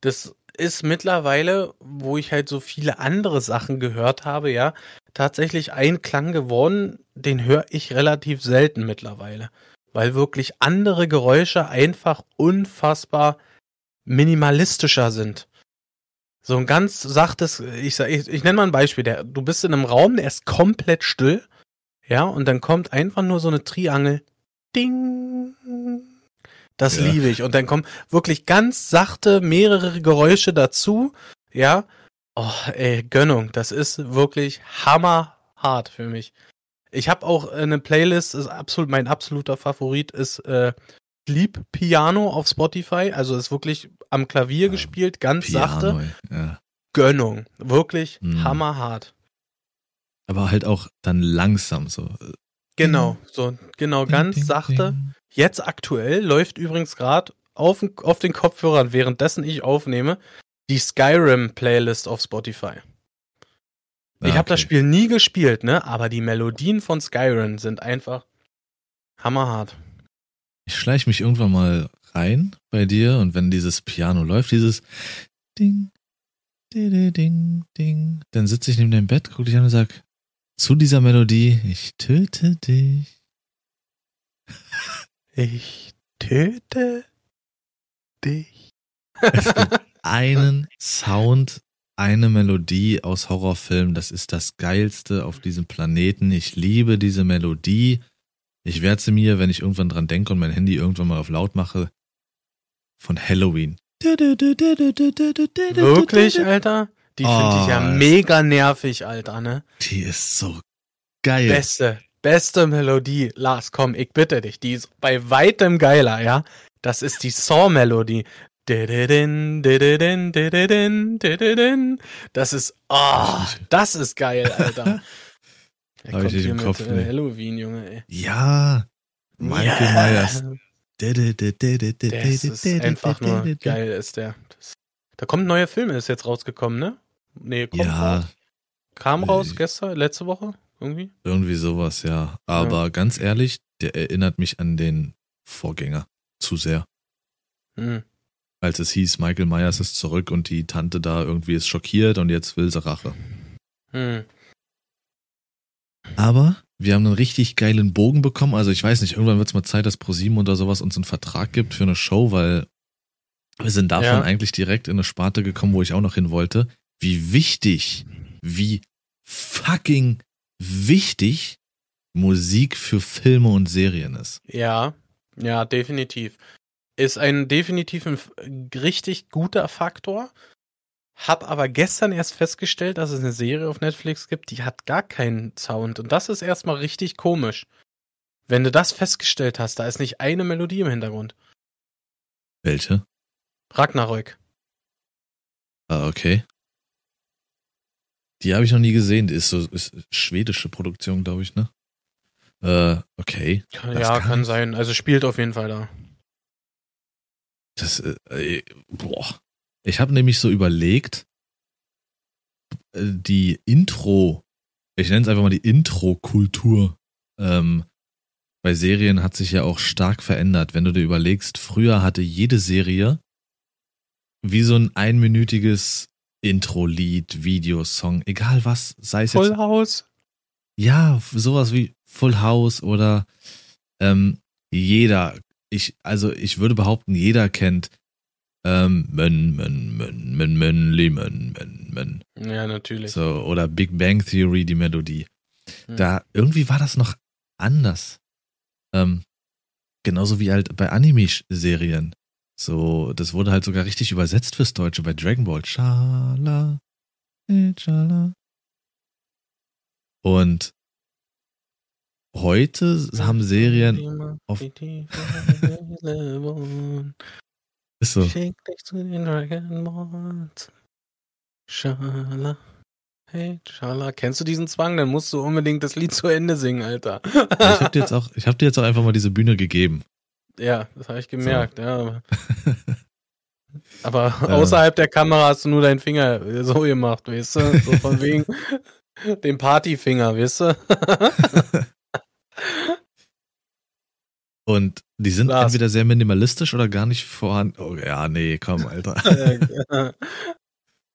Das ist mittlerweile, wo ich halt so viele andere Sachen gehört habe, ja, tatsächlich ein Klang geworden, den höre ich relativ selten mittlerweile. Weil wirklich andere Geräusche einfach unfassbar minimalistischer sind. So ein ganz sachtes, ich, ich, ich nenne mal ein Beispiel, der, du bist in einem Raum, der ist komplett still, ja, und dann kommt einfach nur so eine Triangel. Ding. Das ja. liebe ich. Und dann kommen wirklich ganz sachte mehrere Geräusche dazu, ja. Oh, ey, Gönnung, das ist wirklich hammerhart für mich. Ich habe auch eine Playlist, ist absolut mein absoluter Favorit ist äh, Sleep Piano auf Spotify, also ist wirklich am Klavier ja, gespielt, ganz Piano, sachte. Ja. Gönnung, wirklich mhm. hammerhart. Aber halt auch dann langsam so. Genau, so genau ding, ganz ding, sachte. Ding. Jetzt aktuell läuft übrigens gerade auf, auf den Kopfhörern, währenddessen ich aufnehme, die Skyrim Playlist auf Spotify. Ich ah, habe das Spiel nie gespielt, ne? Aber die Melodien von Skyrim sind einfach hammerhart. Ich schleiche mich irgendwann mal rein bei dir und wenn dieses Piano läuft, dieses Ding, Ding, Ding, Ding, dann sitze ich neben deinem Bett, gucke dich an und sag, zu dieser Melodie, ich töte dich. Ich töte dich. Es gibt einen Sound, eine Melodie aus Horrorfilmen, das ist das geilste auf diesem Planeten. Ich liebe diese Melodie. Ich werde sie mir, wenn ich irgendwann dran denke und mein Handy irgendwann mal auf laut mache, von Halloween. Wirklich, Alter? Die oh, finde ich ja mega nervig, Alter, ne? Die ist so geil. Beste, beste Melodie. Lars, komm, ich bitte dich. Die ist bei weitem geiler, ja? Das ist die Saw-Melodie. Das ist, oh, das ist geil, Alter. Habe ich nicht im Kopf. Mit, äh, Halloween, Junge, ey. Ja. Michael yeah. Myers. Das ist einfach nur geil, ist der. Das, da kommt ein neuer Film, ist jetzt rausgekommen, ne? Nee, kommt ja. raus. Kam raus gestern, letzte Woche, irgendwie? Irgendwie sowas, ja. Aber ja. ganz ehrlich, der erinnert mich an den Vorgänger zu sehr. Hm. Als es hieß, Michael Myers ist zurück und die Tante da irgendwie ist schockiert und jetzt will sie Rache. Hm. Aber wir haben einen richtig geilen Bogen bekommen. Also ich weiß nicht, irgendwann wird es mal Zeit, dass ProSieben oder sowas uns einen Vertrag gibt für eine Show, weil wir sind davon ja. eigentlich direkt in eine Sparte gekommen, wo ich auch noch hin wollte. Wie wichtig, wie fucking wichtig Musik für Filme und Serien ist. Ja, ja, definitiv. Ist ein definitiv ein richtig guter Faktor. Hab aber gestern erst festgestellt, dass es eine Serie auf Netflix gibt, die hat gar keinen Sound. Und das ist erstmal richtig komisch. Wenn du das festgestellt hast, da ist nicht eine Melodie im Hintergrund. Welche? Ragnarök. Ah, okay. Die habe ich noch nie gesehen. Die ist so ist schwedische Produktion, glaube ich, ne? Äh, okay. ja, kann, kann sein. Also spielt auf jeden Fall da. Das, äh, boah. Ich habe nämlich so überlegt, äh, die Intro, ich nenne es einfach mal die Intro-Kultur ähm, bei Serien hat sich ja auch stark verändert. Wenn du dir überlegst, früher hatte jede Serie wie so ein einminütiges Intro-Lied, Videosong, egal was, sei es Full jetzt. House. Ja, sowas wie Full House oder ähm, jeder, ich, also ich würde behaupten, jeder kennt ähm, Men, Men, Men, Men, Men, Men, Men, Men. Ja, natürlich. So, oder Big Bang Theory, die Melodie. Hm. Da, irgendwie war das noch anders. Ähm, genauso wie halt bei Anime-Serien. So, das wurde halt sogar richtig übersetzt fürs Deutsche bei Dragon Ball. Schala, Schala. Und heute haben Serien auf. Ist so. Schick dich zu den Dragon Balls. Schala. Hey, Schala, kennst du diesen Zwang? Dann musst du unbedingt das Lied zu Ende singen, Alter. ich hab dir jetzt auch, ich hab dir jetzt auch einfach mal diese Bühne gegeben. Ja, das habe ich gemerkt, so. ja. Aber außerhalb der Kamera hast du nur deinen Finger so gemacht, weißt du? So von wegen dem Partyfinger, weißt du? Und die sind Lars. entweder sehr minimalistisch oder gar nicht vorhanden. Oh ja, nee, komm, Alter.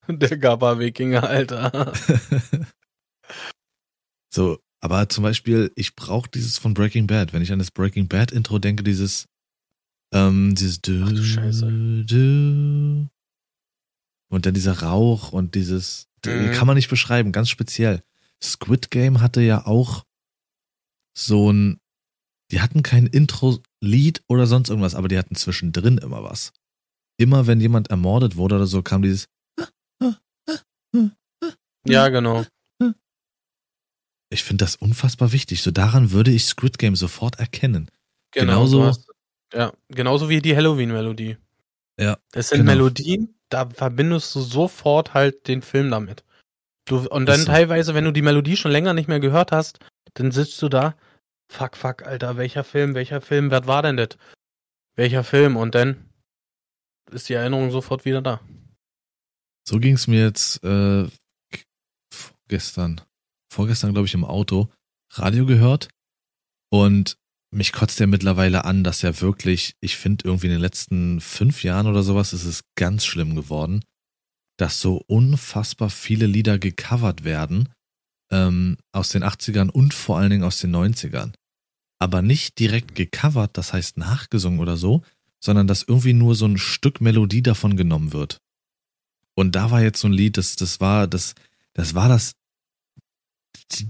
Der Gabba-Wikinger, Alter. so, aber zum Beispiel, ich brauche dieses von Breaking Bad. Wenn ich an das Breaking Bad Intro denke, dieses, ähm, dieses du, Ach, Scheiße. Du, und dann dieser Rauch und dieses, mhm. kann man nicht beschreiben, ganz speziell. Squid Game hatte ja auch so ein, die hatten kein Intro-Lied oder sonst irgendwas, aber die hatten zwischendrin immer was. Immer wenn jemand ermordet wurde oder so, kam dieses ja, genau. Ich finde das unfassbar wichtig. So daran würde ich Squid Game sofort erkennen. Genau, genauso. Hast, ja, genauso wie die Halloween-Melodie. Ja. Das sind genau. Melodien, da verbindest du sofort halt den Film damit. Du, und dann so. teilweise, wenn du die Melodie schon länger nicht mehr gehört hast, dann sitzt du da, fuck, fuck, Alter, welcher Film, welcher Film, wer war denn das? Welcher Film? Und dann ist die Erinnerung sofort wieder da. So ging es mir jetzt äh, gestern, vorgestern glaube ich im Auto, Radio gehört und mich kotzt ja mittlerweile an, dass ja wirklich, ich finde irgendwie in den letzten fünf Jahren oder sowas ist es ganz schlimm geworden, dass so unfassbar viele Lieder gecovert werden ähm, aus den 80ern und vor allen Dingen aus den 90ern. Aber nicht direkt gecovert, das heißt nachgesungen oder so, sondern dass irgendwie nur so ein Stück Melodie davon genommen wird. Und da war jetzt so ein Lied, das, das war, das, das war das,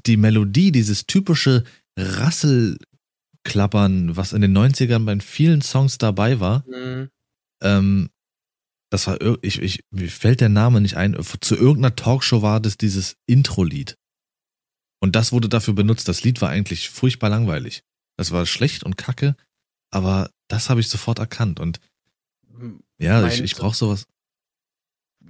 die Melodie, dieses typische Rasselklappern, was in den 90ern bei vielen Songs dabei war. Mhm. Ähm, das war, ich, ich, mir fällt der Name nicht ein, zu irgendeiner Talkshow war das dieses Intro-Lied. Und das wurde dafür benutzt. Das Lied war eigentlich furchtbar langweilig. Das war schlecht und kacke, aber das habe ich sofort erkannt. Und ja, ich, ich brauche sowas.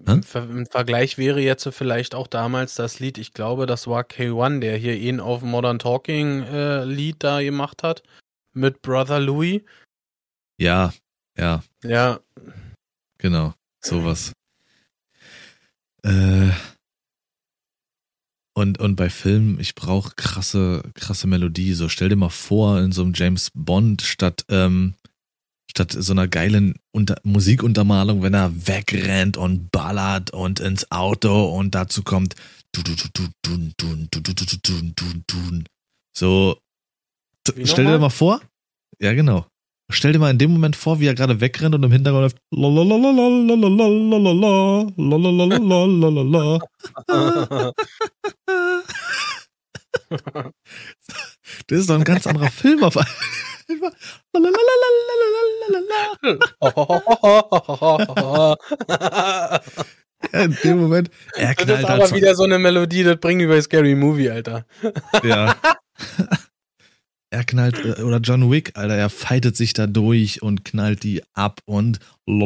Hm? Im Vergleich wäre jetzt vielleicht auch damals das Lied, ich glaube, das war K1, der hier ihn auf Modern Talking äh, Lied da gemacht hat mit Brother Louis. Ja, ja. Ja. Genau, sowas. Äh, und, und bei Filmen, ich brauche krasse, krasse Melodie. So, stell dir mal vor, in so einem James Bond statt ähm, statt so einer geilen Unter Musikuntermalung, wenn er wegrennt und ballert und ins Auto und dazu kommt so stell dir mal vor ja genau stell dir mal in dem Moment vor wie er gerade wegrennt und im Hintergrund das ist doch ein ganz anderer Film auf einmal ja, in dem Moment, er knallt Das ist aber halt wieder so eine Melodie, das bringt wie bei Scary Movie, Alter. Ja. er knallt, oder John Wick, Alter, er fightet sich da durch und knallt die ab und In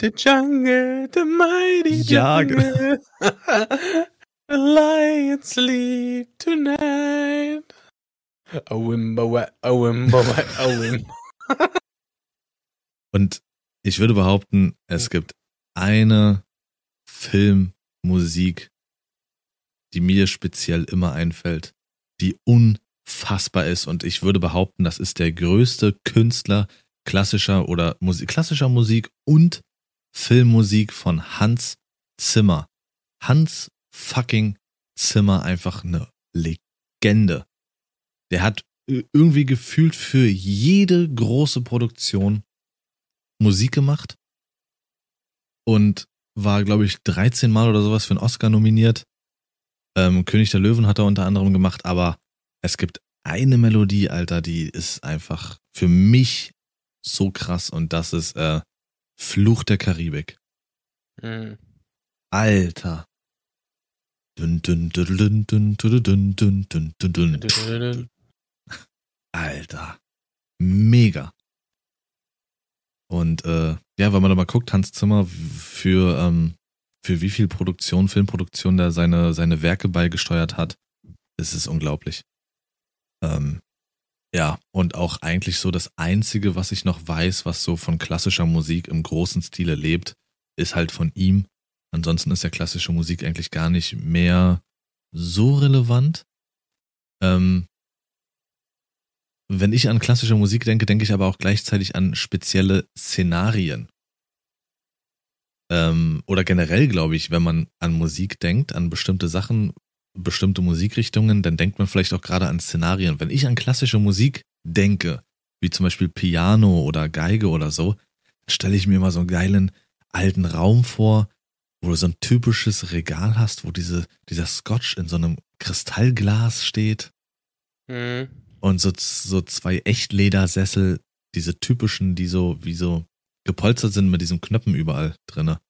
the jungle, the mighty jungle. Ja, genau. Lie and sleep tonight. Awimba, awimba, awimba. Und ich würde behaupten, es gibt eine Filmmusik, die mir speziell immer einfällt, die unfassbar ist. Und ich würde behaupten, das ist der größte Künstler klassischer oder Musik, klassischer Musik und Filmmusik von Hans Zimmer. Hans fucking Zimmer einfach eine Legende. Der hat irgendwie gefühlt für jede große Produktion Musik gemacht und war, glaube ich, 13 Mal oder sowas für einen Oscar nominiert. Ähm, König der Löwen hat er unter anderem gemacht, aber es gibt eine Melodie, Alter, die ist einfach für mich so krass und das ist äh, Fluch der Karibik. Mhm. Alter. Alter. Mega. Und äh, ja, wenn man da mal guckt, Hans Zimmer für ähm, für wie viel Produktion, Filmproduktion der seine, seine Werke beigesteuert hat, ist es unglaublich. Ähm, ja, und auch eigentlich so das Einzige, was ich noch weiß, was so von klassischer Musik im großen Stile lebt, ist halt von ihm. Ansonsten ist ja klassische Musik eigentlich gar nicht mehr so relevant. Ähm, wenn ich an klassische Musik denke, denke ich aber auch gleichzeitig an spezielle Szenarien. Ähm, oder generell, glaube ich, wenn man an Musik denkt, an bestimmte Sachen, bestimmte Musikrichtungen, dann denkt man vielleicht auch gerade an Szenarien. Wenn ich an klassische Musik denke, wie zum Beispiel Piano oder Geige oder so, stelle ich mir immer so einen geilen alten Raum vor, wo du so ein typisches Regal hast, wo diese, dieser Scotch in so einem Kristallglas steht. Mhm. Und so, so zwei Echtledersessel, diese typischen, die so, wie so gepolstert sind mit diesen Knöpfen überall drinne.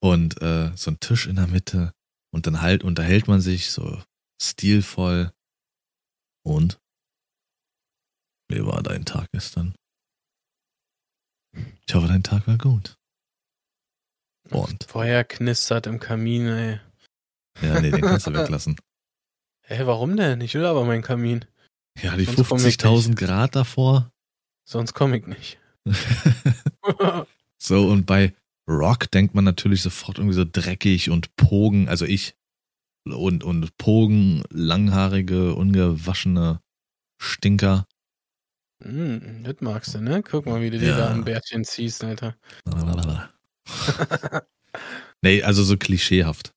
Und äh, so ein Tisch in der Mitte. Und dann halt unterhält man sich so stilvoll. Und? Wie war dein Tag gestern? Ich hoffe, dein Tag war gut. Und? Feuer knistert im Kamin, ey. Ja, nee, den kannst du weglassen. Hä, warum denn? Ich will aber meinen Kamin. Ja, die 50.000 Grad davor. Sonst komme ich nicht. so, und bei Rock denkt man natürlich sofort irgendwie so dreckig und Pogen, also ich. Und, und Pogen, langhaarige, ungewaschene Stinker. Mm, das magst du, ne? Guck mal, wie du ja. dir da ein Bärtchen ziehst, Alter. nee, also so klischeehaft.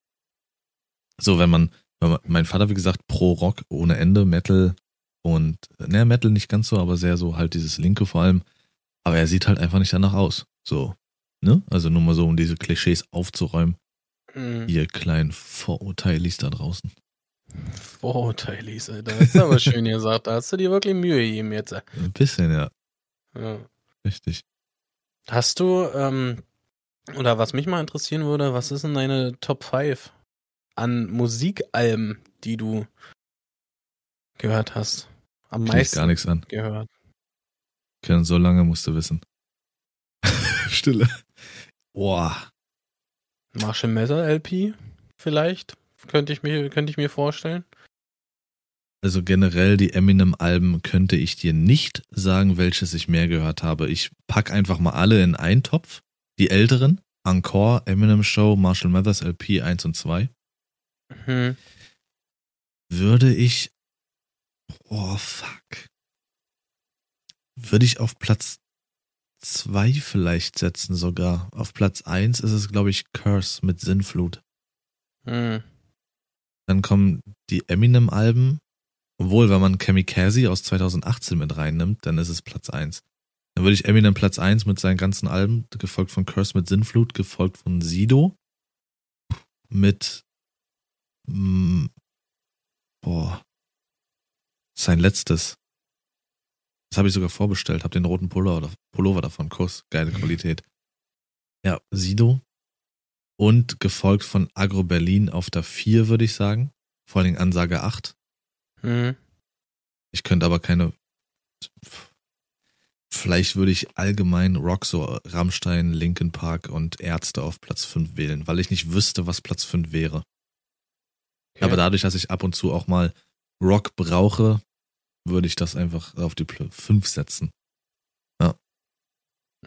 So, wenn man mein Vater, wie gesagt, pro Rock ohne Ende, Metal und, ne, Metal nicht ganz so, aber sehr so halt dieses Linke vor allem. Aber er sieht halt einfach nicht danach aus. So, ne? Also nur mal so, um diese Klischees aufzuräumen. Mhm. Ihr kleinen Vorurteilis da draußen. Vorurteilis, Alter. Das ist aber schön gesagt. Da hast du dir wirklich Mühe gegeben jetzt. Ein bisschen, ja. ja. Richtig. Hast du, ähm, oder was mich mal interessieren würde, was ist denn deine Top 5? an Musikalben, die du gehört hast? Am Klingt meisten gar nichts an. gehört. Ken, so lange musst du wissen. Stille. Boah. Marshall Messer LP vielleicht? Könnte ich mir, könnte ich mir vorstellen. Also generell die Eminem-Alben könnte ich dir nicht sagen, welches ich mehr gehört habe. Ich pack einfach mal alle in einen Topf. Die älteren, Encore, Eminem Show, Marshall Mathers LP 1 und 2. Mhm. Würde ich. Oh, fuck. Würde ich auf Platz 2 vielleicht setzen sogar. Auf Platz 1 ist es, glaube ich, Curse mit Sinnflut. Mhm. Dann kommen die Eminem-Alben. Obwohl, wenn man Kamikaze aus 2018 mit reinnimmt, dann ist es Platz 1. Dann würde ich Eminem Platz 1 mit seinen ganzen Alben, gefolgt von Curse mit Sinnflut, gefolgt von Sido mit Mm, boah. Sein letztes. Das habe ich sogar vorbestellt, habe den roten Pullover, Pullover davon. Kuss, geile Qualität. Ja, Sido. Und gefolgt von Agro Berlin auf der 4, würde ich sagen. Vor allem Ansage 8. Mhm. Ich könnte aber keine. Vielleicht würde ich allgemein Rock, so Rammstein, Linkin Park und Ärzte auf Platz 5 wählen, weil ich nicht wüsste, was Platz 5 wäre. Okay. Aber dadurch, dass ich ab und zu auch mal Rock brauche, würde ich das einfach auf die 5 setzen. Ja.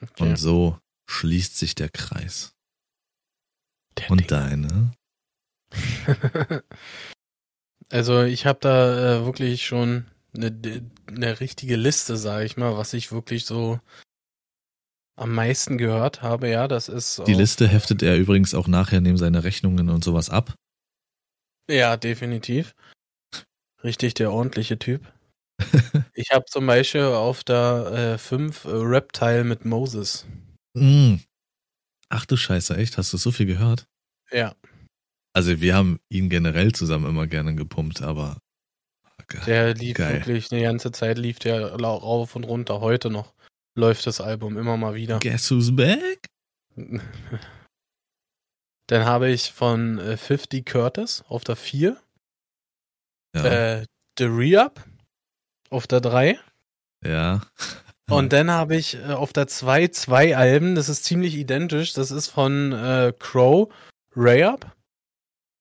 Okay. Und so schließt sich der Kreis. Der und Ding. deine? also ich habe da äh, wirklich schon eine, eine richtige Liste, sage ich mal, was ich wirklich so am meisten gehört habe. Ja, das ist. Die Liste heftet er übrigens auch nachher neben seine Rechnungen und sowas ab. Ja, definitiv. Richtig der ordentliche Typ. Ich habe zum Beispiel auf der 5 äh, äh, Reptile mit Moses. Mm. Ach du Scheiße, echt? Hast du so viel gehört? Ja. Also wir haben ihn generell zusammen immer gerne gepumpt, aber der lief geil. wirklich eine ganze Zeit, lief der rauf und runter. Heute noch läuft das Album immer mal wieder. Guess who's back? Dann habe ich von äh, 50 Curtis auf der 4. Ja. Äh, The Re-Up auf der 3. Ja. Und dann habe ich äh, auf der 2 zwei Alben, das ist ziemlich identisch. Das ist von äh, Crow, Ray-Up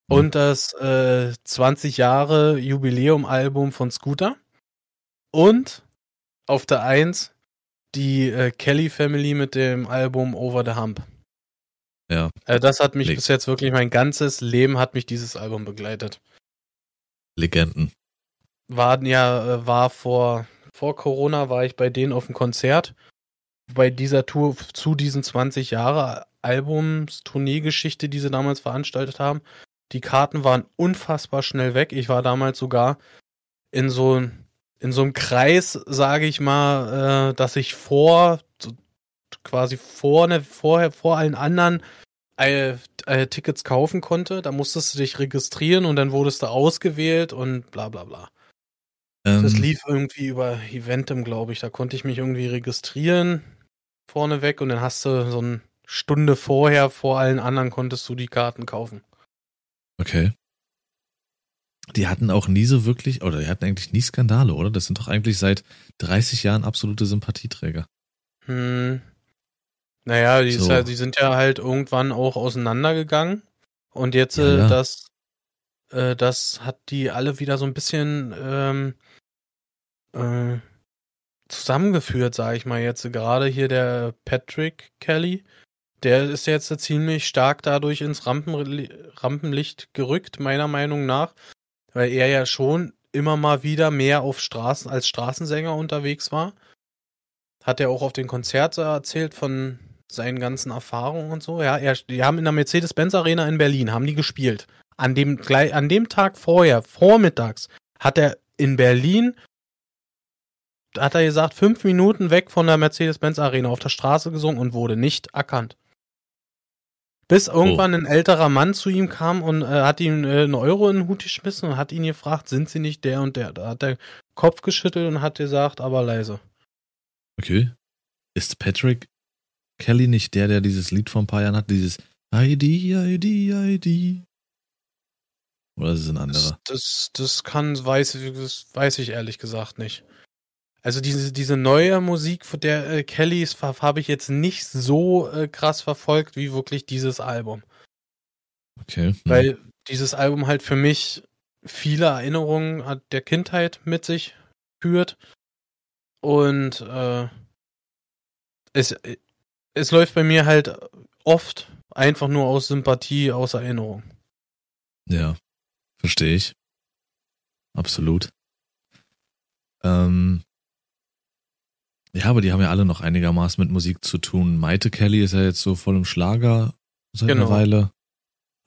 mhm. und das äh, 20 Jahre Jubiläum-Album von Scooter. Und auf der 1 die äh, Kelly Family mit dem Album Over the Hump. Ja. Äh, das hat mich Leg bis jetzt wirklich mein ganzes Leben hat mich dieses Album begleitet. Legenden. War ja äh, war vor vor Corona war ich bei denen auf dem Konzert bei dieser Tour zu diesen 20 Jahre Albums Tourneegeschichte, die sie damals veranstaltet haben. Die Karten waren unfassbar schnell weg. Ich war damals sogar in so in so einem Kreis, sage ich mal, äh, dass ich vor quasi vorne, vorher, vor allen anderen äh, äh, Tickets kaufen konnte. Da musstest du dich registrieren und dann wurdest du ausgewählt und bla bla bla. Ähm, das lief irgendwie über Eventum, glaube ich. Da konnte ich mich irgendwie registrieren vorneweg und dann hast du so eine Stunde vorher vor allen anderen konntest du die Karten kaufen. Okay. Die hatten auch nie so wirklich, oder die hatten eigentlich nie Skandale, oder? Das sind doch eigentlich seit 30 Jahren absolute Sympathieträger. Hm, naja, die, so. ja, die sind ja halt irgendwann auch auseinandergegangen. Und jetzt ja, äh, ja. das, äh, das hat die alle wieder so ein bisschen ähm, äh, zusammengeführt, sage ich mal jetzt. Gerade hier der Patrick Kelly, der ist jetzt ziemlich stark dadurch ins Rampen, Rampenlicht gerückt, meiner Meinung nach, weil er ja schon immer mal wieder mehr auf Straßen als Straßensänger unterwegs war. Hat er auch auf den Konzert erzählt von seinen ganzen Erfahrungen und so. Ja, er, die haben in der Mercedes-Benz Arena in Berlin, haben die gespielt. An dem, an dem Tag vorher, vormittags, hat er in Berlin, hat er gesagt, fünf Minuten weg von der Mercedes-Benz Arena auf der Straße gesungen und wurde nicht erkannt. Bis irgendwann oh. ein älterer Mann zu ihm kam und äh, hat ihm äh, einen Euro in den Hut geschmissen und hat ihn gefragt, sind Sie nicht der und der? Da hat der Kopf geschüttelt und hat gesagt, aber leise. Okay. Ist Patrick Kelly nicht der, der dieses Lied vor ein paar Jahren hat, dieses ID, ID, ID? Oder ist es ein anderer? Das, das, das kann, weiß, das weiß ich ehrlich gesagt nicht. Also diese, diese neue Musik von der äh, Kellys habe ich jetzt nicht so äh, krass verfolgt wie wirklich dieses Album. Okay. Hm. Weil dieses Album halt für mich viele Erinnerungen der Kindheit mit sich führt. Und äh, es, es läuft bei mir halt oft einfach nur aus Sympathie, aus Erinnerung. Ja, verstehe ich. Absolut. Ähm, ja, aber die haben ja alle noch einigermaßen mit Musik zu tun. Maite Kelly ist ja jetzt so voll im Schlager seit genau. einer Weile.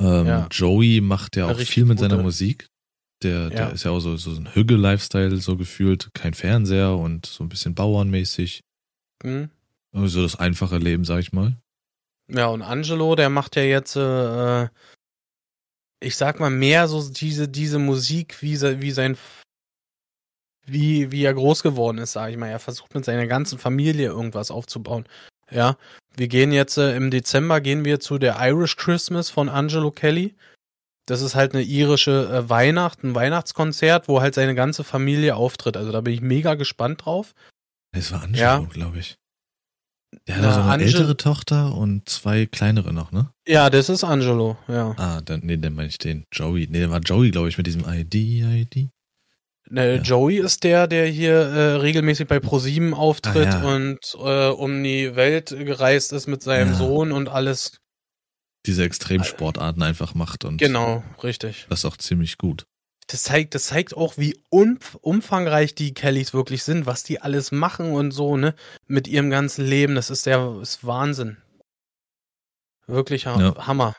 Ähm, ja. Joey macht ja auch viel mit seiner Musik. Der, ja. der ist ja auch so, so ein Hügel-Lifestyle so gefühlt. Kein Fernseher und so ein bisschen bauernmäßig. Mhm. So das einfache Leben, sag ich mal. Ja, und Angelo, der macht ja jetzt, äh, ich sag mal, mehr so diese, diese Musik, wie, wie sein, wie, wie er groß geworden ist, sag ich mal. Er versucht mit seiner ganzen Familie irgendwas aufzubauen. Ja, wir gehen jetzt äh, im Dezember gehen wir zu der Irish Christmas von Angelo Kelly. Das ist halt eine irische äh, Weihnacht, ein Weihnachtskonzert, wo halt seine ganze Familie auftritt. Also da bin ich mega gespannt drauf. Es war Angelo, ja. glaube ich. Der hat Na, so eine Angel ältere Tochter und zwei kleinere noch, ne? Ja, das ist Angelo, ja. Ah, dann, nee, dann meine ich den. Joey. Nee, der war Joey, glaube ich, mit diesem ID, ID. Ne, ja. Joey ist der, der hier äh, regelmäßig bei ProSieben auftritt ah, ja. und äh, um die Welt gereist ist mit seinem ja. Sohn und alles. Diese Extremsportarten einfach macht und. Genau, richtig. Das ist auch ziemlich gut. Das zeigt, das zeigt auch, wie umf umfangreich die Kellys wirklich sind, was die alles machen und so, ne? Mit ihrem ganzen Leben. Das ist der ist Wahnsinn. Wirklich ha Hammer.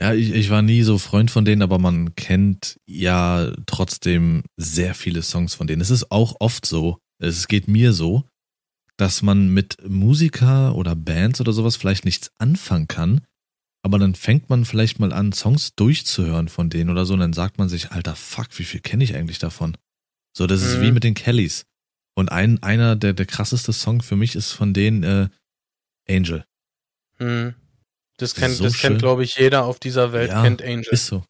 Ja, ich, ich war nie so Freund von denen, aber man kennt ja trotzdem sehr viele Songs von denen. Es ist auch oft so, es geht mir so, dass man mit Musiker oder Bands oder sowas vielleicht nichts anfangen kann, aber dann fängt man vielleicht mal an, Songs durchzuhören von denen oder so, und dann sagt man sich, alter Fuck, wie viel kenne ich eigentlich davon? So, das ist mhm. wie mit den Kellys. Und ein, einer der, der krasseste Song für mich ist von denen äh, Angel. Mhm. Das kennt, so das kennt, glaube ich, jeder auf dieser Welt, ja, kennt Angel. Ist so.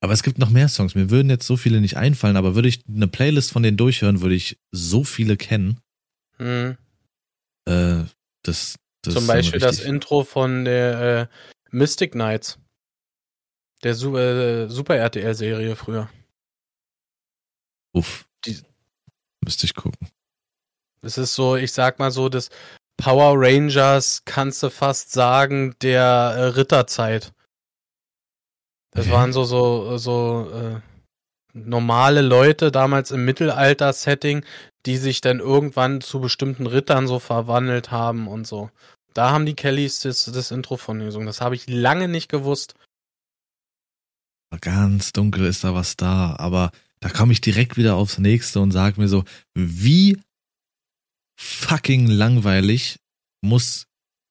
Aber es gibt noch mehr Songs. Mir würden jetzt so viele nicht einfallen, aber würde ich eine Playlist von denen durchhören, würde ich so viele kennen. Mhm. Äh, das, das Zum Beispiel das Intro von der äh, Mystic Knights. Der Su äh, Super RTL-Serie früher. Uff. Die, Müsste ich gucken. Es ist so, ich sag mal so, das Power Rangers kannst du fast sagen, der äh, Ritterzeit. Das okay. waren so, so, so äh, normale Leute damals im Mittelalter-Setting, die sich dann irgendwann zu bestimmten Rittern so verwandelt haben und so. Da haben die Kellys das, das Intro von gesungen. Das habe ich lange nicht gewusst. Ganz dunkel ist da was da, aber da komme ich direkt wieder aufs nächste und sage mir so, wie fucking langweilig muss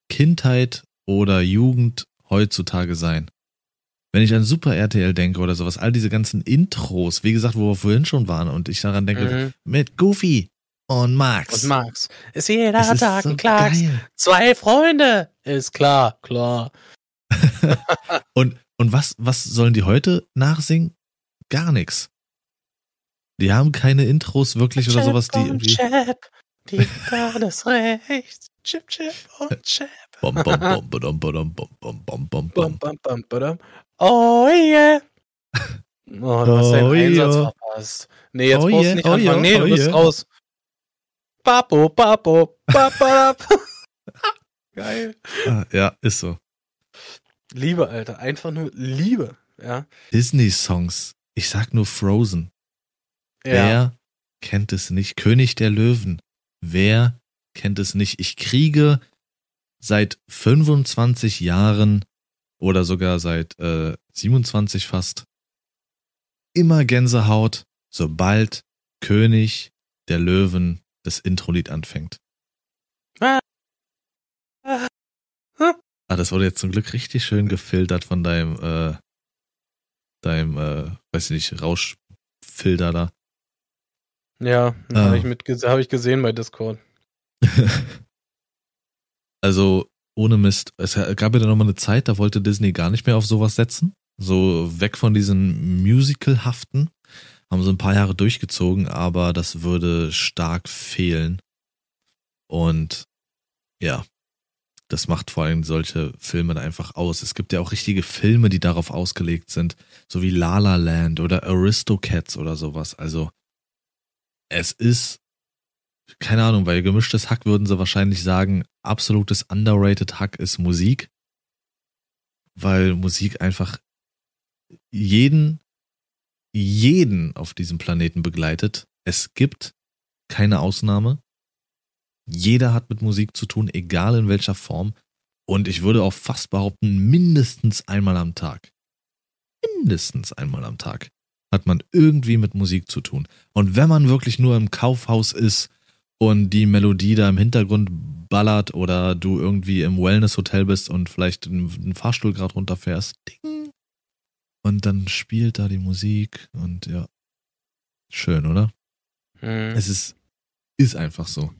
Kindheit oder Jugend heutzutage sein. Wenn ich an Super RTL denke oder sowas, all diese ganzen Intros, wie gesagt, wo wir vorhin schon waren und ich daran denke, mhm. mit Goofy und Max. Und Max. Ist jeder ist Tag so ein Klacks. Zwei Freunde. Ist klar, klar. und, und was, was sollen die heute nachsingen? Gar nichts. Die haben keine Intros wirklich oder sowas, die irgendwie. Chap, die Gitarre des Rechts. Chip, chip und chip. Oh yeah. Oh, du hast deinen oh, Einsatz verpasst. Nee, jetzt oh, brauchst du nicht oh, anfangen. Nee, oh, du bist yeah. raus. Papo, papo, papap. Geil. Ah, ja, ist so. Liebe, Alter. Einfach nur Liebe. Ja. Disney-Songs. Ich sag nur Frozen. Ja. Wer kennt es nicht? König der Löwen. Wer kennt es nicht? Ich kriege seit 25 Jahren oder sogar seit äh, 27 fast immer Gänsehaut, sobald König der Löwen das Intro-Lied anfängt. Ah. das wurde jetzt zum Glück richtig schön gefiltert von deinem, äh, deinem, äh, weiß ich nicht, Rauschfilter da. Ja, ah. habe ich, mit, hab ich gesehen bei Discord. also, ohne Mist. Es gab ja dann nochmal eine Zeit, da wollte Disney gar nicht mehr auf sowas setzen. So weg von diesen Musical-haften haben sie ein paar Jahre durchgezogen, aber das würde stark fehlen. Und ja, das macht vor allem solche Filme da einfach aus. Es gibt ja auch richtige Filme, die darauf ausgelegt sind, so wie La La Land oder Aristocats oder sowas. Also es ist keine Ahnung, bei gemischtes Hack würden sie wahrscheinlich sagen, absolutes underrated Hack ist Musik, weil Musik einfach jeden jeden auf diesem Planeten begleitet. Es gibt keine Ausnahme. Jeder hat mit Musik zu tun, egal in welcher Form. Und ich würde auch fast behaupten, mindestens einmal am Tag. Mindestens einmal am Tag hat man irgendwie mit Musik zu tun. Und wenn man wirklich nur im Kaufhaus ist und die Melodie da im Hintergrund ballert oder du irgendwie im Wellness-Hotel bist und vielleicht einen Fahrstuhl gerade runterfährst, ding, und dann spielt da die Musik und ja. Schön, oder? Mhm. Es ist, ist einfach so.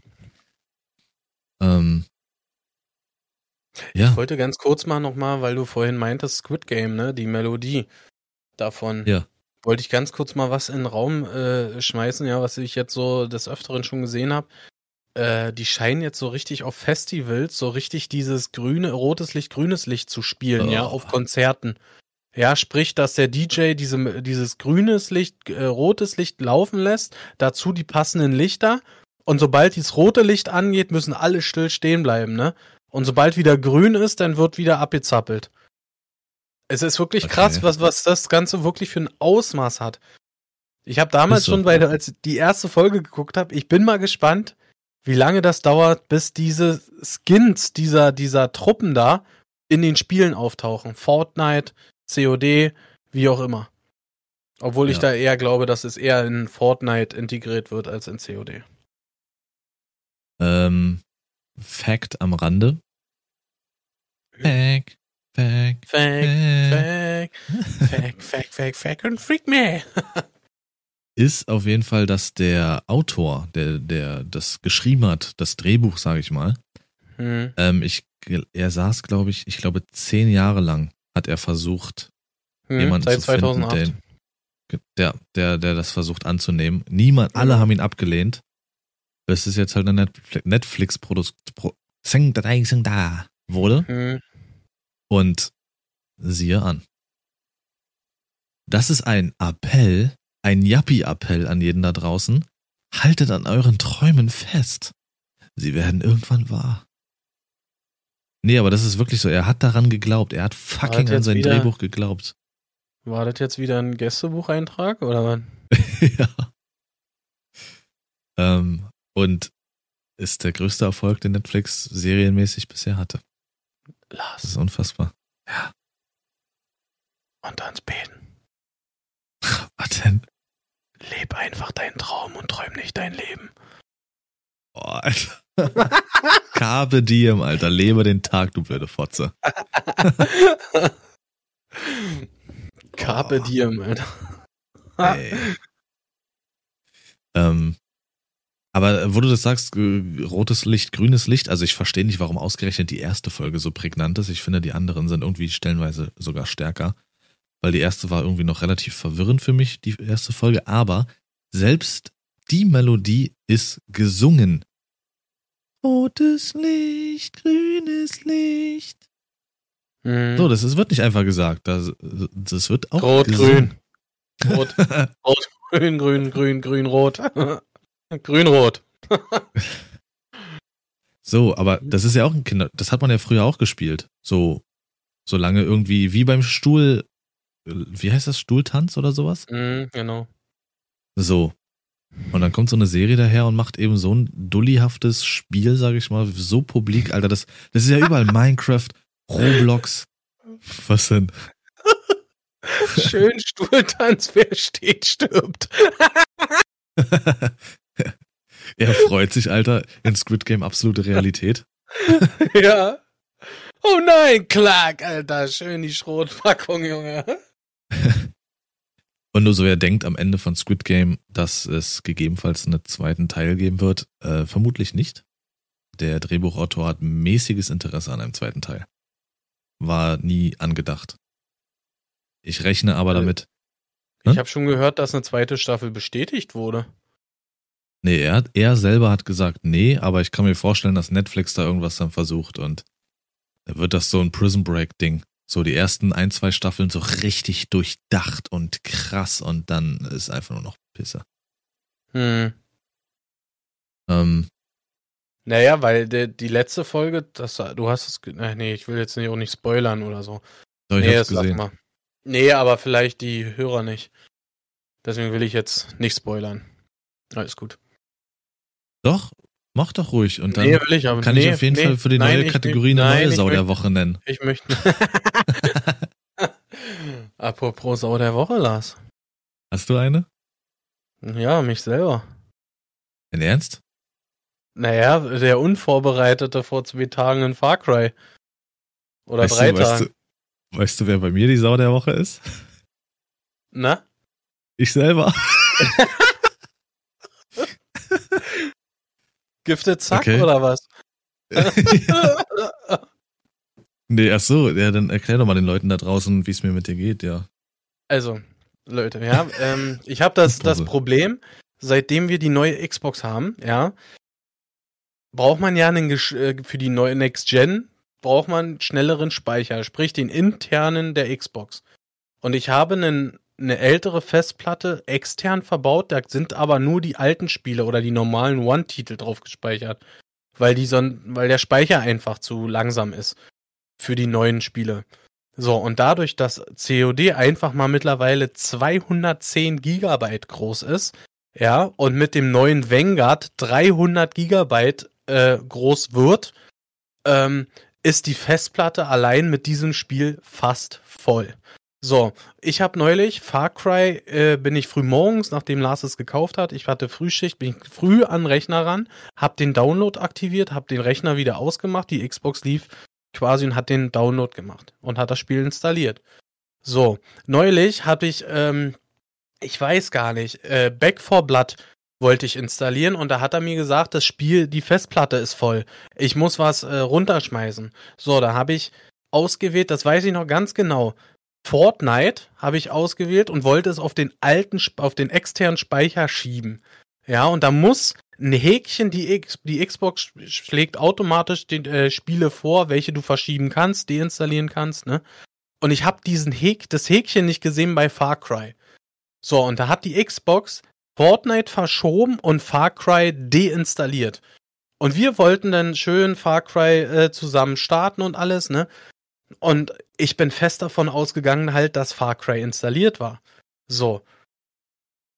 Ähm, ja. Ich wollte ganz kurz mal nochmal, weil du vorhin meintest, Squid Game, ne? Die Melodie davon. Ja. Wollte ich ganz kurz mal was in den Raum äh, schmeißen, ja, was ich jetzt so des Öfteren schon gesehen habe. äh, die scheinen jetzt so richtig auf Festivals so richtig dieses grüne, rotes Licht, grünes Licht zu spielen, oh. ja, auf Konzerten. Ja, sprich, dass der DJ diese, dieses grünes Licht, äh, rotes Licht laufen lässt, dazu die passenden Lichter. Und sobald dieses rote Licht angeht, müssen alle still stehen bleiben, ne? Und sobald wieder grün ist, dann wird wieder abgezappelt. Es ist wirklich okay. krass, was, was das Ganze wirklich für ein Ausmaß hat. Ich habe damals so. schon, weil als die erste Folge geguckt habe, ich bin mal gespannt, wie lange das dauert, bis diese Skins dieser, dieser Truppen da in den Spielen auftauchen. Fortnite, COD, wie auch immer. Obwohl ja. ich da eher glaube, dass es eher in Fortnite integriert wird als in COD. Ähm, Fact am Rande. Fact, Fact, Fact, Fact, Fact, Fact, Fact, Fact und Freak me. ist auf jeden Fall, dass der Autor, der, der das geschrieben hat, das Drehbuch, sage ich mal, hm. ähm, ich, er saß, glaube ich, ich glaube, zehn Jahre lang hat er versucht, hm, jemanden zu 2008. finden, der, der, der das versucht anzunehmen. Niemand, alle hm. haben ihn abgelehnt. Das ist jetzt halt eine Netflix-Produktion da wurde. Und siehe an. Das ist ein Appell ein Yappi-Appell an jeden da draußen. Haltet an euren Träumen fest. Sie werden irgendwann wahr. Nee, aber das ist wirklich so. Er hat daran geglaubt. Er hat fucking an sein wieder, Drehbuch geglaubt. War das jetzt wieder ein Gästebucheintrag oder was? ja. Ähm, und ist der größte Erfolg, den Netflix serienmäßig bisher hatte. Lars. Das ist unfassbar. Ja. Und ans Beten. Was denn? Leb einfach deinen Traum und träum nicht dein Leben. Boah, Alter. Carpe diem, Alter. Lebe den Tag, du blöde Fotze. Carpe diem, Alter. ähm, aber wo du das sagst, rotes Licht, grünes Licht, also ich verstehe nicht, warum ausgerechnet die erste Folge so prägnant ist. Ich finde, die anderen sind irgendwie stellenweise sogar stärker weil die erste war irgendwie noch relativ verwirrend für mich, die erste Folge, aber selbst die Melodie ist gesungen. Rotes Licht, grünes Licht. Mhm. So, das ist, wird nicht einfach gesagt. Das, das wird auch. Rot, gesungen. grün. Rot, rot, grün, grün, grün, grün, rot. grün, rot. so, aber das ist ja auch ein Kinder. Das hat man ja früher auch gespielt. So, solange irgendwie wie beim Stuhl wie heißt das, Stuhltanz oder sowas? Mm, genau. So. Und dann kommt so eine Serie daher und macht eben so ein dullihaftes Spiel, sag ich mal, so publik, Alter, das, das ist ja überall Minecraft, Roblox. Was denn? Schön Stuhltanz, wer steht, stirbt. er freut sich, Alter, in Squid Game absolute Realität. ja. Oh nein, Clark, Alter, schön die Schrotpackung, Junge. Und nur so wer denkt am Ende von Squid Game, dass es gegebenenfalls einen zweiten Teil geben wird, äh, vermutlich nicht. Der Drehbuchautor hat mäßiges Interesse an einem zweiten Teil. War nie angedacht. Ich rechne aber also, damit. Ich hm? habe schon gehört, dass eine zweite Staffel bestätigt wurde. Nee, er, hat, er selber hat gesagt, nee, aber ich kann mir vorstellen, dass Netflix da irgendwas dann versucht und wird das so ein Prison Break Ding. So die ersten ein, zwei Staffeln so richtig durchdacht und krass und dann ist einfach nur noch Pisse. Hm. Ähm. Naja, weil de, die letzte Folge, das, du hast es, nee, ich will jetzt nicht, auch nicht spoilern oder so. Doch, ich nee, hab's gesehen. Mal. Nee, aber vielleicht die Hörer nicht. Deswegen will ich jetzt nicht spoilern. Alles gut. Doch, Mach doch ruhig und dann nee, ich, kann nee, ich auf jeden nee, Fall für die neue nein, Kategorie eine neue Sau der Woche nennen. Ich möchte. Apropos Sau der Woche, Lars. Hast du eine? Ja, mich selber. In Ernst? Naja, der Unvorbereitete vor zwei Tagen in Far Cry. Oder weißt drei du, Tagen. Weißt du, weißt du, wer bei mir die Sau der Woche ist? Na? Ich selber. Gifted Zack okay. oder was? nee, ach so, ja, dann erklär doch mal den Leuten da draußen, wie es mir mit dir geht, ja. Also, Leute, ja, ähm, ich habe das, das Problem, seitdem wir die neue Xbox haben, ja, braucht man ja einen, äh, für die neue Next Gen braucht man schnelleren Speicher, sprich den internen der Xbox. Und ich habe einen, eine ältere Festplatte extern verbaut, da sind aber nur die alten Spiele oder die normalen One-Titel drauf gespeichert, weil die so, weil der Speicher einfach zu langsam ist für die neuen Spiele. So, und dadurch, dass COD einfach mal mittlerweile 210 Gigabyte groß ist, ja, und mit dem neuen Vanguard 300 Gigabyte äh, groß wird, ähm, ist die Festplatte allein mit diesem Spiel fast voll. So, ich habe neulich Far Cry, äh, bin ich früh morgens, nachdem Lars es gekauft hat, ich hatte Frühschicht, bin ich früh an den Rechner ran, hab den Download aktiviert, hab den Rechner wieder ausgemacht, die Xbox lief quasi und hat den Download gemacht und hat das Spiel installiert. So, neulich habe ich, ähm, ich weiß gar nicht, äh, Back for Blood wollte ich installieren und da hat er mir gesagt, das Spiel, die Festplatte ist voll. Ich muss was äh, runterschmeißen. So, da habe ich ausgewählt, das weiß ich noch ganz genau. Fortnite habe ich ausgewählt und wollte es auf den alten, auf den externen Speicher schieben. Ja, und da muss ein Häkchen, die, die Xbox schlägt automatisch die äh, Spiele vor, welche du verschieben kannst, deinstallieren kannst, ne? Und ich habe diesen Häk, das Häkchen nicht gesehen bei Far Cry. So, und da hat die Xbox Fortnite verschoben und Far Cry deinstalliert. Und wir wollten dann schön Far Cry äh, zusammen starten und alles, ne? Und ich bin fest davon ausgegangen, halt, dass Far Cry installiert war. So.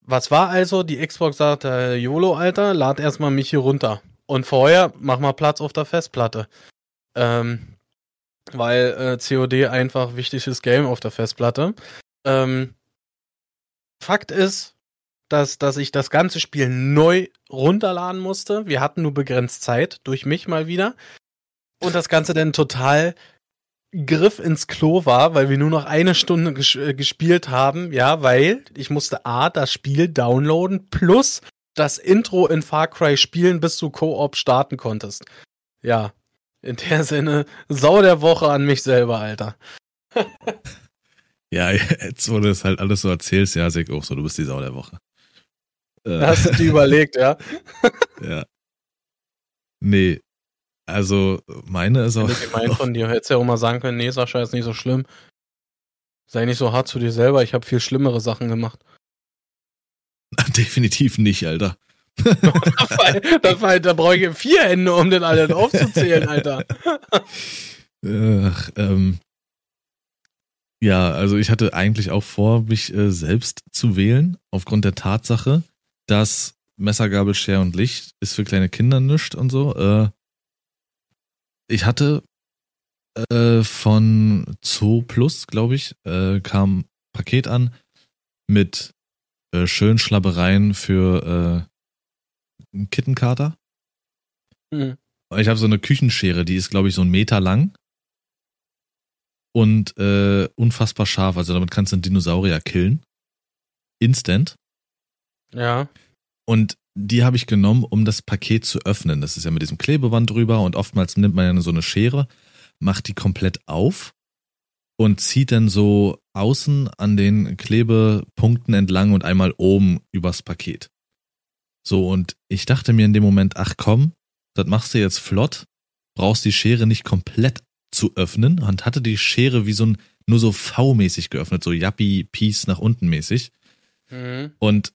Was war also? Die Xbox sagt, äh, YOLO, Alter, lad erstmal mich hier runter. Und vorher mach mal Platz auf der Festplatte. Ähm, weil äh, COD einfach wichtiges Game auf der Festplatte. Ähm, Fakt ist, dass, dass ich das ganze Spiel neu runterladen musste. Wir hatten nur begrenzt Zeit, durch mich mal wieder. Und das Ganze dann total Griff ins Klo war, weil wir nur noch eine Stunde ges äh, gespielt haben, ja, weil ich musste A, das Spiel downloaden, plus das Intro in Far Cry spielen, bis du Koop starten konntest. Ja, in der Sinne, Sau der Woche an mich selber, Alter. ja, jetzt, wo du das halt alles so erzählst, ja, sehe ich auch so, du bist die Sau der Woche. Äh, Hast du dir überlegt, ja? ja. Nee, also, meine ist auch. Gemein von dir. Hättest ja auch mal sagen können, nee, Sascha, ist nicht so schlimm. Sei nicht so hart zu dir selber, ich habe viel schlimmere Sachen gemacht. Definitiv nicht, Alter. war, das war, da brauche ich vier Hände, um den allen aufzuzählen, Alter. Ach, ähm, ja, also ich hatte eigentlich auch vor, mich äh, selbst zu wählen, aufgrund der Tatsache, dass Messergabel, Scher und Licht ist für kleine Kinder nischt und so. Äh, ich hatte äh, von Zoo Plus, glaube ich, äh, kam Paket an mit äh, schönen Schlabbereien für äh, einen Kittenkater. Mhm. Ich habe so eine Küchenschere, die ist, glaube ich, so einen Meter lang und äh, unfassbar scharf. Also damit kannst du einen Dinosaurier killen. Instant. Ja. Und die habe ich genommen, um das Paket zu öffnen. Das ist ja mit diesem Klebeband drüber und oftmals nimmt man ja so eine Schere, macht die komplett auf und zieht dann so außen an den Klebepunkten entlang und einmal oben übers Paket. So, und ich dachte mir in dem Moment, ach komm, das machst du jetzt flott, brauchst die Schere nicht komplett zu öffnen und hatte die Schere wie so ein, nur so V-mäßig geöffnet, so Yappi, Peace nach unten mäßig. Mhm. Und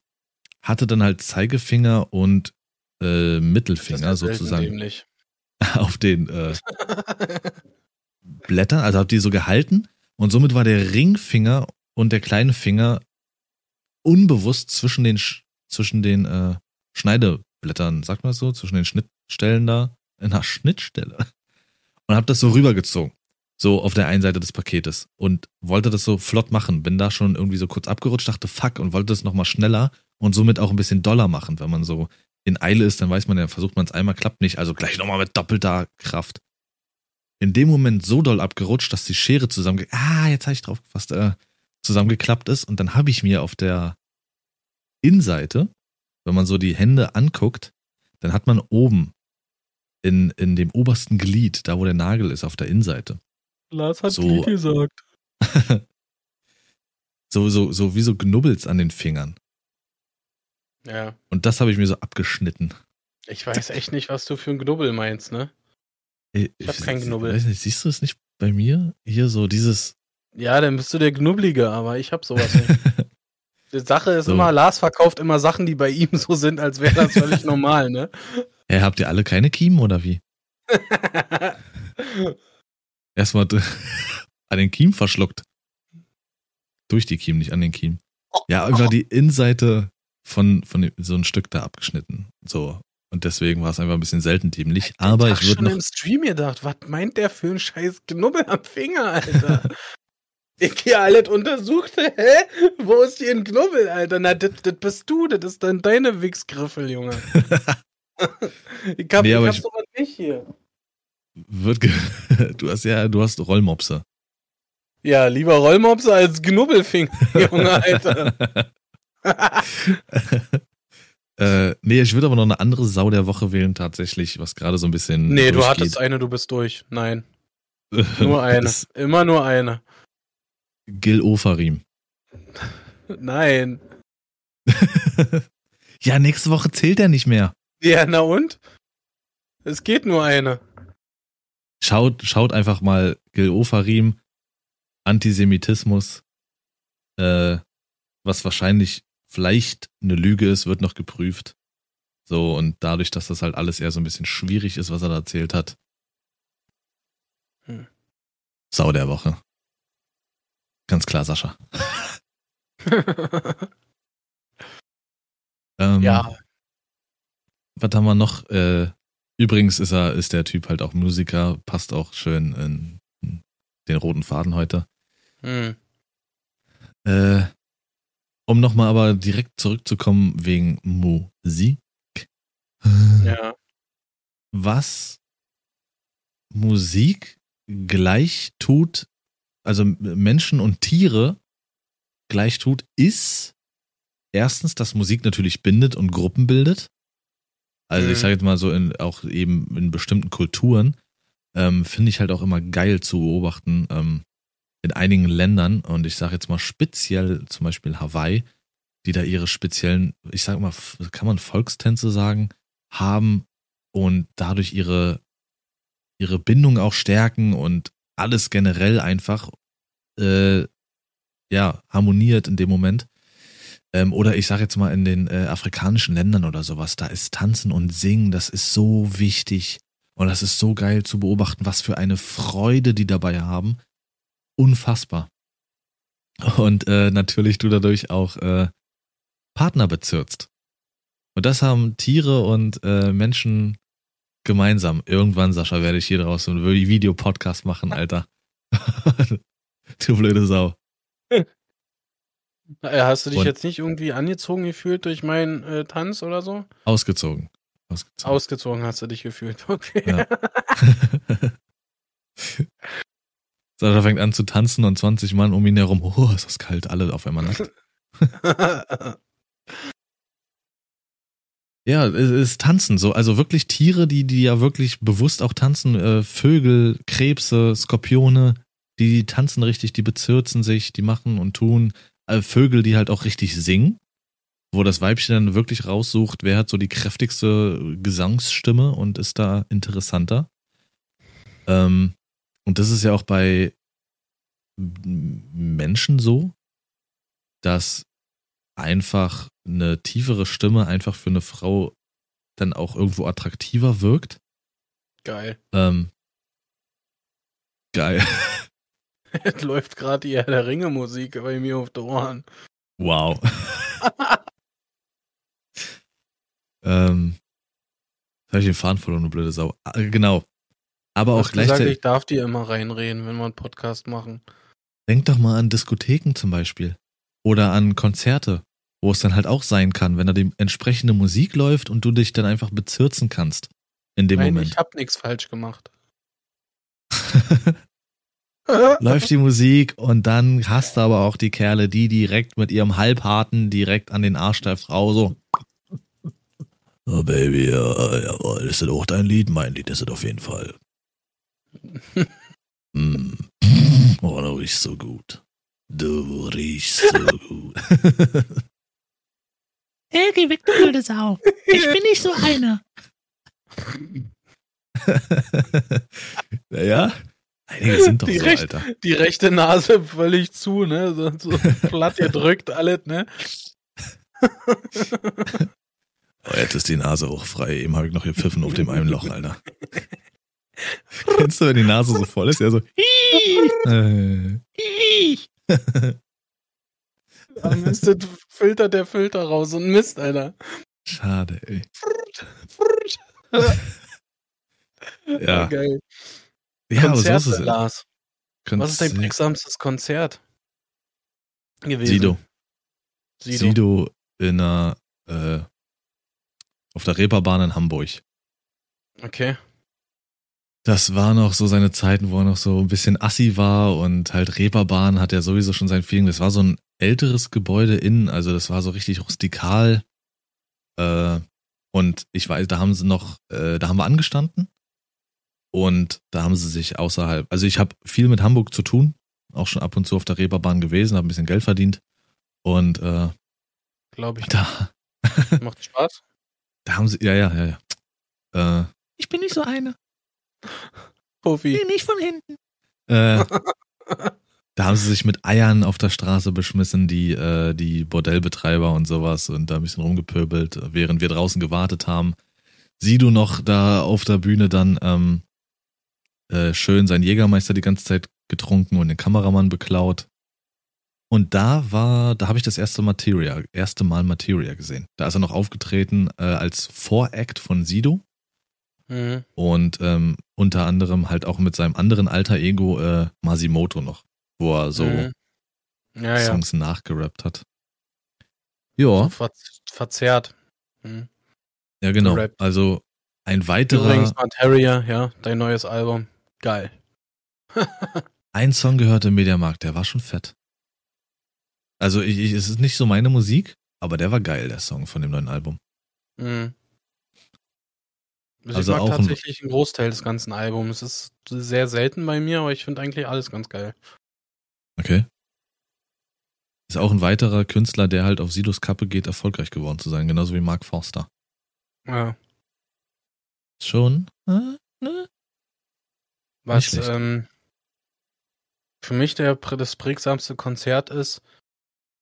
hatte dann halt Zeigefinger und äh, Mittelfinger sozusagen. auf den äh, Blättern, also hab die so gehalten? Und somit war der Ringfinger und der kleine Finger unbewusst zwischen den zwischen den äh, Schneideblättern, sagt man das so, zwischen den Schnittstellen da, in der Schnittstelle. Und hab das so rübergezogen, so auf der einen Seite des Paketes. Und wollte das so flott machen, bin da schon irgendwie so kurz abgerutscht, dachte fuck und wollte das nochmal schneller und somit auch ein bisschen doller machen. Wenn man so in Eile ist, dann weiß man ja, versucht man es einmal, klappt nicht, also gleich nochmal mit doppelter Kraft. In dem Moment so doll abgerutscht, dass die Schere zusammen, ah, jetzt habe ich drauf gefasst, äh, zusammengeklappt ist und dann habe ich mir auf der Innenseite, wenn man so die Hände anguckt, dann hat man oben in, in dem obersten Glied, da wo der Nagel ist, auf der Innenseite. Lars hat so, Glied gesagt. so, so, so wie so Knubbels an den Fingern. Ja. Und das habe ich mir so abgeschnitten. Ich weiß echt nicht, was du für ein Knubbel meinst, ne? Ich, ich hab keinen Knubbel. Weiß nicht, siehst du es nicht bei mir? Hier so dieses. Ja, dann bist du der Knubblige, aber ich hab sowas nicht. Die Sache ist so. immer, Lars verkauft immer Sachen, die bei ihm so sind, als wäre das völlig normal, ne? Ja, habt ihr alle keine Kiemen oder wie? Erstmal an den Kiemen verschluckt. Durch die Kiemen, nicht an den Kiemen. Ja, über die Innenseite von, von so ein Stück da abgeschnitten. So. Und deswegen war es einfach ein bisschen selten dämlich. Aber ich würde noch. im Stream gedacht, was meint der für ein scheiß Knubbel am Finger, Alter? ich hier alles untersucht, hä? Wo ist hier ein Knubbel, Alter? Na, das bist du, das ist dann deine Wichsgriffel, Junge. ich hab, nee, ich hab ich sowas nicht hier. Wird du hast ja, du hast Rollmopse. Ja, lieber Rollmopse als Knubbelfinger, Junge, Alter. äh, nee, ich würde aber noch eine andere Sau der Woche wählen, tatsächlich, was gerade so ein bisschen. Nee, du hattest eine, du bist durch. Nein. Nur eine. Immer nur eine. Gil Ofarim. Nein. ja, nächste Woche zählt er nicht mehr. Ja, na und? Es geht nur eine. Schaut, schaut einfach mal Gil Ofarim, Antisemitismus, äh, was wahrscheinlich vielleicht eine Lüge ist, wird noch geprüft. So, und dadurch, dass das halt alles eher so ein bisschen schwierig ist, was er da erzählt hat. Hm. Sau der Woche. Ganz klar, Sascha. ähm, ja. Was haben wir noch? Äh, übrigens ist er, ist der Typ halt auch Musiker, passt auch schön in, in den roten Faden heute. Hm. Äh, um nochmal aber direkt zurückzukommen wegen Musik. Ja. Was Musik gleich tut, also Menschen und Tiere gleich tut, ist erstens, dass Musik natürlich bindet und Gruppen bildet. Also mhm. ich sage jetzt mal so, in, auch eben in bestimmten Kulturen, ähm, finde ich halt auch immer geil zu beobachten, ähm, in einigen Ländern, und ich sage jetzt mal speziell zum Beispiel Hawaii, die da ihre speziellen, ich sage mal, kann man Volkstänze sagen, haben und dadurch ihre, ihre Bindung auch stärken und alles generell einfach äh, ja, harmoniert in dem Moment. Ähm, oder ich sage jetzt mal in den äh, afrikanischen Ländern oder sowas, da ist Tanzen und Singen, das ist so wichtig. Und das ist so geil zu beobachten, was für eine Freude die dabei haben. Unfassbar. Und äh, natürlich du dadurch auch äh, Partner bezirzt. Und das haben Tiere und äh, Menschen gemeinsam. Irgendwann, Sascha, werde ich hier draus so einen Videopodcast machen, Alter. du blöde Sau. Hast du dich und jetzt nicht irgendwie angezogen gefühlt durch meinen äh, Tanz oder so? Ausgezogen. Ausgezogen. Ausgezogen hast du dich gefühlt, okay. Ja. Sascha fängt an zu tanzen und 20 Mann um ihn herum. Oh, ist das kalt, alle auf einmal nackt. Ja, es ist Tanzen so. Also wirklich Tiere, die, die ja wirklich bewusst auch tanzen. Äh, Vögel, Krebse, Skorpione, die, die tanzen richtig, die bezirzen sich, die machen und tun. Äh, Vögel, die halt auch richtig singen. Wo das Weibchen dann wirklich raussucht, wer hat so die kräftigste Gesangsstimme und ist da interessanter. Ähm, und das ist ja auch bei Menschen so, dass einfach eine tiefere Stimme einfach für eine Frau dann auch irgendwo attraktiver wirkt. Geil. Ähm, geil. läuft gerade die Herr der Ringe Musik bei mir auf der Ohren. Wow. ähm, habe ich den Faden verloren, du blöde Sau. Ah, genau. Aber auch gleichzeitig. Gesagt, ich darf dir immer reinreden, wenn wir einen Podcast machen. Denk doch mal an Diskotheken zum Beispiel. Oder an Konzerte wo es dann halt auch sein kann, wenn da die entsprechende Musik läuft und du dich dann einfach bezirzen kannst in dem Nein, Moment. Ich hab nichts falsch gemacht. läuft die Musik und dann hast du aber auch die Kerle, die direkt mit ihrem Halbharten direkt an den Arsch der Frau so. Oh Baby, ja, jawohl, ist das auch dein Lied? Mein Lied ist es auf jeden Fall. Mm. Oh, du riechst so gut. Du riechst so gut. Hey, geh weg, du blöde Sau. Ich bin nicht so eine. naja, einige sind doch die so, recht, Alter. Die rechte Nase völlig zu, ne? So, so platt gedrückt alles, ne? oh, jetzt ist die Nase auch frei. Eben habe ich noch gepfiffen auf dem einen Loch, Alter. Kennst du, wenn die Nase so voll ist? Ja, so. Äh, Da müsste filtert der Filter raus und Mist, Alter. Schade, ey. Ja. Ja, Geil. ja aber so Konzert, ist es. Lars. Was ist dein Konzert- prägsamstes Konzert gewesen? Sido. Sido. Sido in einer, äh, auf der Reeperbahn in Hamburg. Okay. Das war noch so seine Zeiten, wo er noch so ein bisschen assi war und halt Reeperbahn hat ja sowieso schon sein Feeling. Das war so ein älteres Gebäude innen, also das war so richtig rustikal. Äh, und ich weiß, da haben sie noch, äh, da haben wir angestanden und da haben sie sich außerhalb, also ich habe viel mit Hamburg zu tun, auch schon ab und zu auf der Reeperbahn gewesen, habe ein bisschen Geld verdient und äh, Glaube ich. da, Macht Spaß. da haben sie, ja, ja, ja, ja. Äh, ich bin nicht so eine. Profi. nicht von hinten. Äh, da haben sie sich mit Eiern auf der Straße beschmissen, die, äh, die Bordellbetreiber und sowas und da ein bisschen rumgepöbelt, während wir draußen gewartet haben. Sido noch da auf der Bühne dann ähm, äh, schön seinen Jägermeister die ganze Zeit getrunken und den Kameramann beklaut. Und da war, da habe ich das erste Materia, erste Mal Materia gesehen. Da ist er noch aufgetreten äh, als Voract von Sido Mhm. und ähm, unter anderem halt auch mit seinem anderen alter Ego äh, Masimoto noch, wo er so Mhm. Ja, ja. Songs nachgerappt hat. So Ja, ver verzerrt. Mhm. ja genau. Also ein weiterer, Übrigens, Materia, ja, dein neues Album. Geil. ein Song gehörte im Mediamarkt, der war schon fett. Also ich, ich, es ist nicht so meine Musik, aber der war geil, der Song von dem neuen Album. Mhm. Also Also ich mag tatsächlich einen Großteil des ganzen Albums. Es ist sehr selten bei mir, aber ich finde eigentlich alles ganz geil. Okay. Ist auch ein weiterer Künstler, der halt auf Sidos Kappe geht, erfolgreich geworden zu sein, genauso wie Mark Forster. Ja. Schon? Äh, ne? Was ähm, für mich der das prägsamste Konzert ist,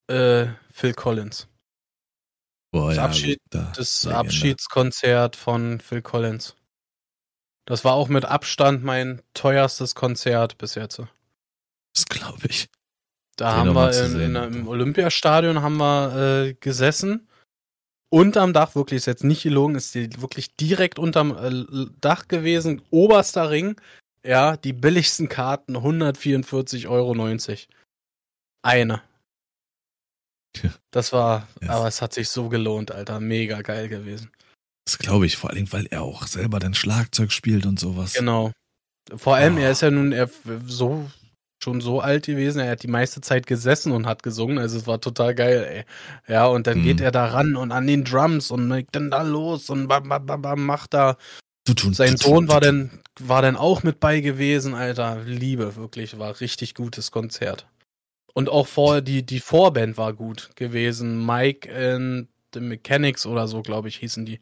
äh, Phil Collins. Boah, Das ja, Abschied- da, Das. Abschiedskonzert von Phil Collins. Das war auch mit Abstand mein teuerstes Konzert bis jetzt. Das glaube ich. Da Den haben wir in, in, im Olympiastadion haben wir äh, gesessen. Unterm Dach, wirklich, ist jetzt nicht gelogen, ist die wirklich direkt unterm äh, Dach gewesen, oberster Ring. Ja, die billigsten Karten 144,90 Euro. Eine. Das war, Ja. aber es hat sich so gelohnt, Alter. Mega geil gewesen. Das glaube ich, vor allem, weil er auch selber dann Schlagzeug spielt und sowas. Genau. Vor allem, Oh. er ist ja nun er, so schon so alt gewesen, er hat die meiste Zeit gesessen und hat gesungen, also es war total geil, ey. Ja, und dann Mhm. geht er da ran und an den Drums und legt dann da los und bam, bam, bam, bam, macht da. Du tun, Sein du tun, Sohn war dann, war dann auch mit bei gewesen, Alter. Liebe, wirklich, war richtig gutes Konzert. Und auch vor, die, die Vorband war gut gewesen. Mike and the Mechanics oder so, glaube ich, hießen die.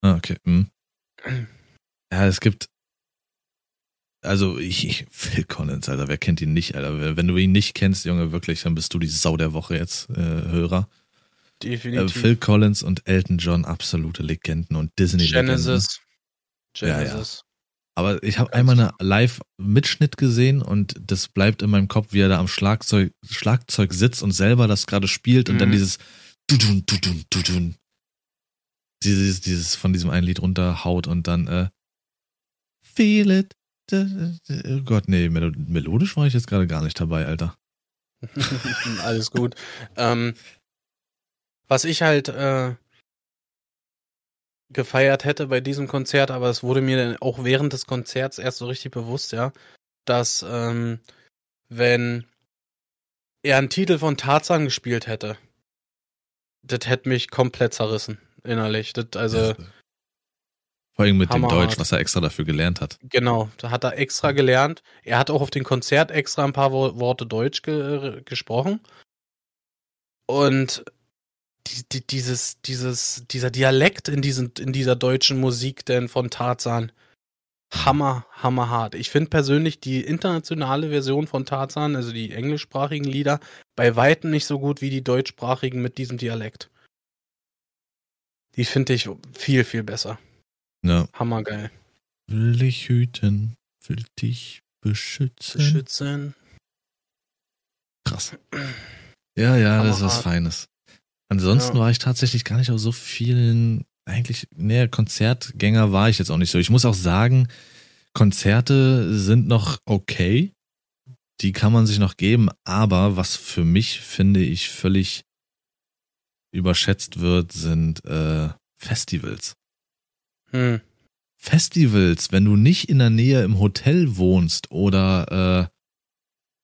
Ah, okay. Hm. Ja, es gibt. Also, ich, ich, Phil Collins, Alter, wer kennt ihn nicht, Alter? Wenn du ihn nicht kennst, Junge, wirklich, dann bist du die Sau der Woche jetzt, äh, Hörer. Äh, Definitiv. Phil Collins und Elton John, absolute Legenden und Disney-Legenden. Genesis. Genesis. Aber ich habe einmal genau. eine Live-Mitschnitt gesehen und das bleibt in meinem Kopf, wie er da am Schlagzeug, Schlagzeug sitzt und selber das gerade spielt und dann Mhm. dieses Dudun, Dudun, Dudun. Dieses, dieses von diesem einen Lied runterhaut und dann äh, Feel it. Oh Gott, nee, melo melodisch war ich jetzt gerade gar nicht dabei, Alter. Alles gut. ähm, was ich halt äh, gefeiert hätte bei diesem Konzert, aber es wurde mir dann auch während des Konzerts erst so richtig bewusst, ja, dass ähm, wenn er einen Titel von Tarzan gespielt hätte, das hätte mich komplett zerrissen innerlich. Das, also Vor allem mit dem Hammerhart. Deutsch, was er extra dafür gelernt hat. Genau, da hat er extra gelernt. Er hat auch auf dem Konzert extra ein paar Wo Worte Deutsch ge gesprochen. Und die, die, dieses, dieses, dieser Dialekt in, diesen, in dieser deutschen Musik denn von Tarzan. Hammer, hammerhart. Ich finde persönlich die internationale Version von Tarzan, also die englischsprachigen Lieder, bei Weitem nicht so gut wie die deutschsprachigen mit diesem Dialekt. Die finde ich viel, viel besser. Ja. Hammergeil. Will dich hüten, will dich beschützen. Beschützen. Krass. Ja, ja, das ist was. Feines. Ansonsten Ja. war ich tatsächlich gar nicht auf so vielen, eigentlich, nee, Konzertgänger war ich jetzt auch nicht so. Ich muss auch sagen, Konzerte sind noch okay. Die kann man sich noch geben, aber was für mich, finde ich, völlig überschätzt wird, sind äh, Festivals. Hm. Festivals, wenn du nicht in der Nähe im Hotel wohnst oder äh,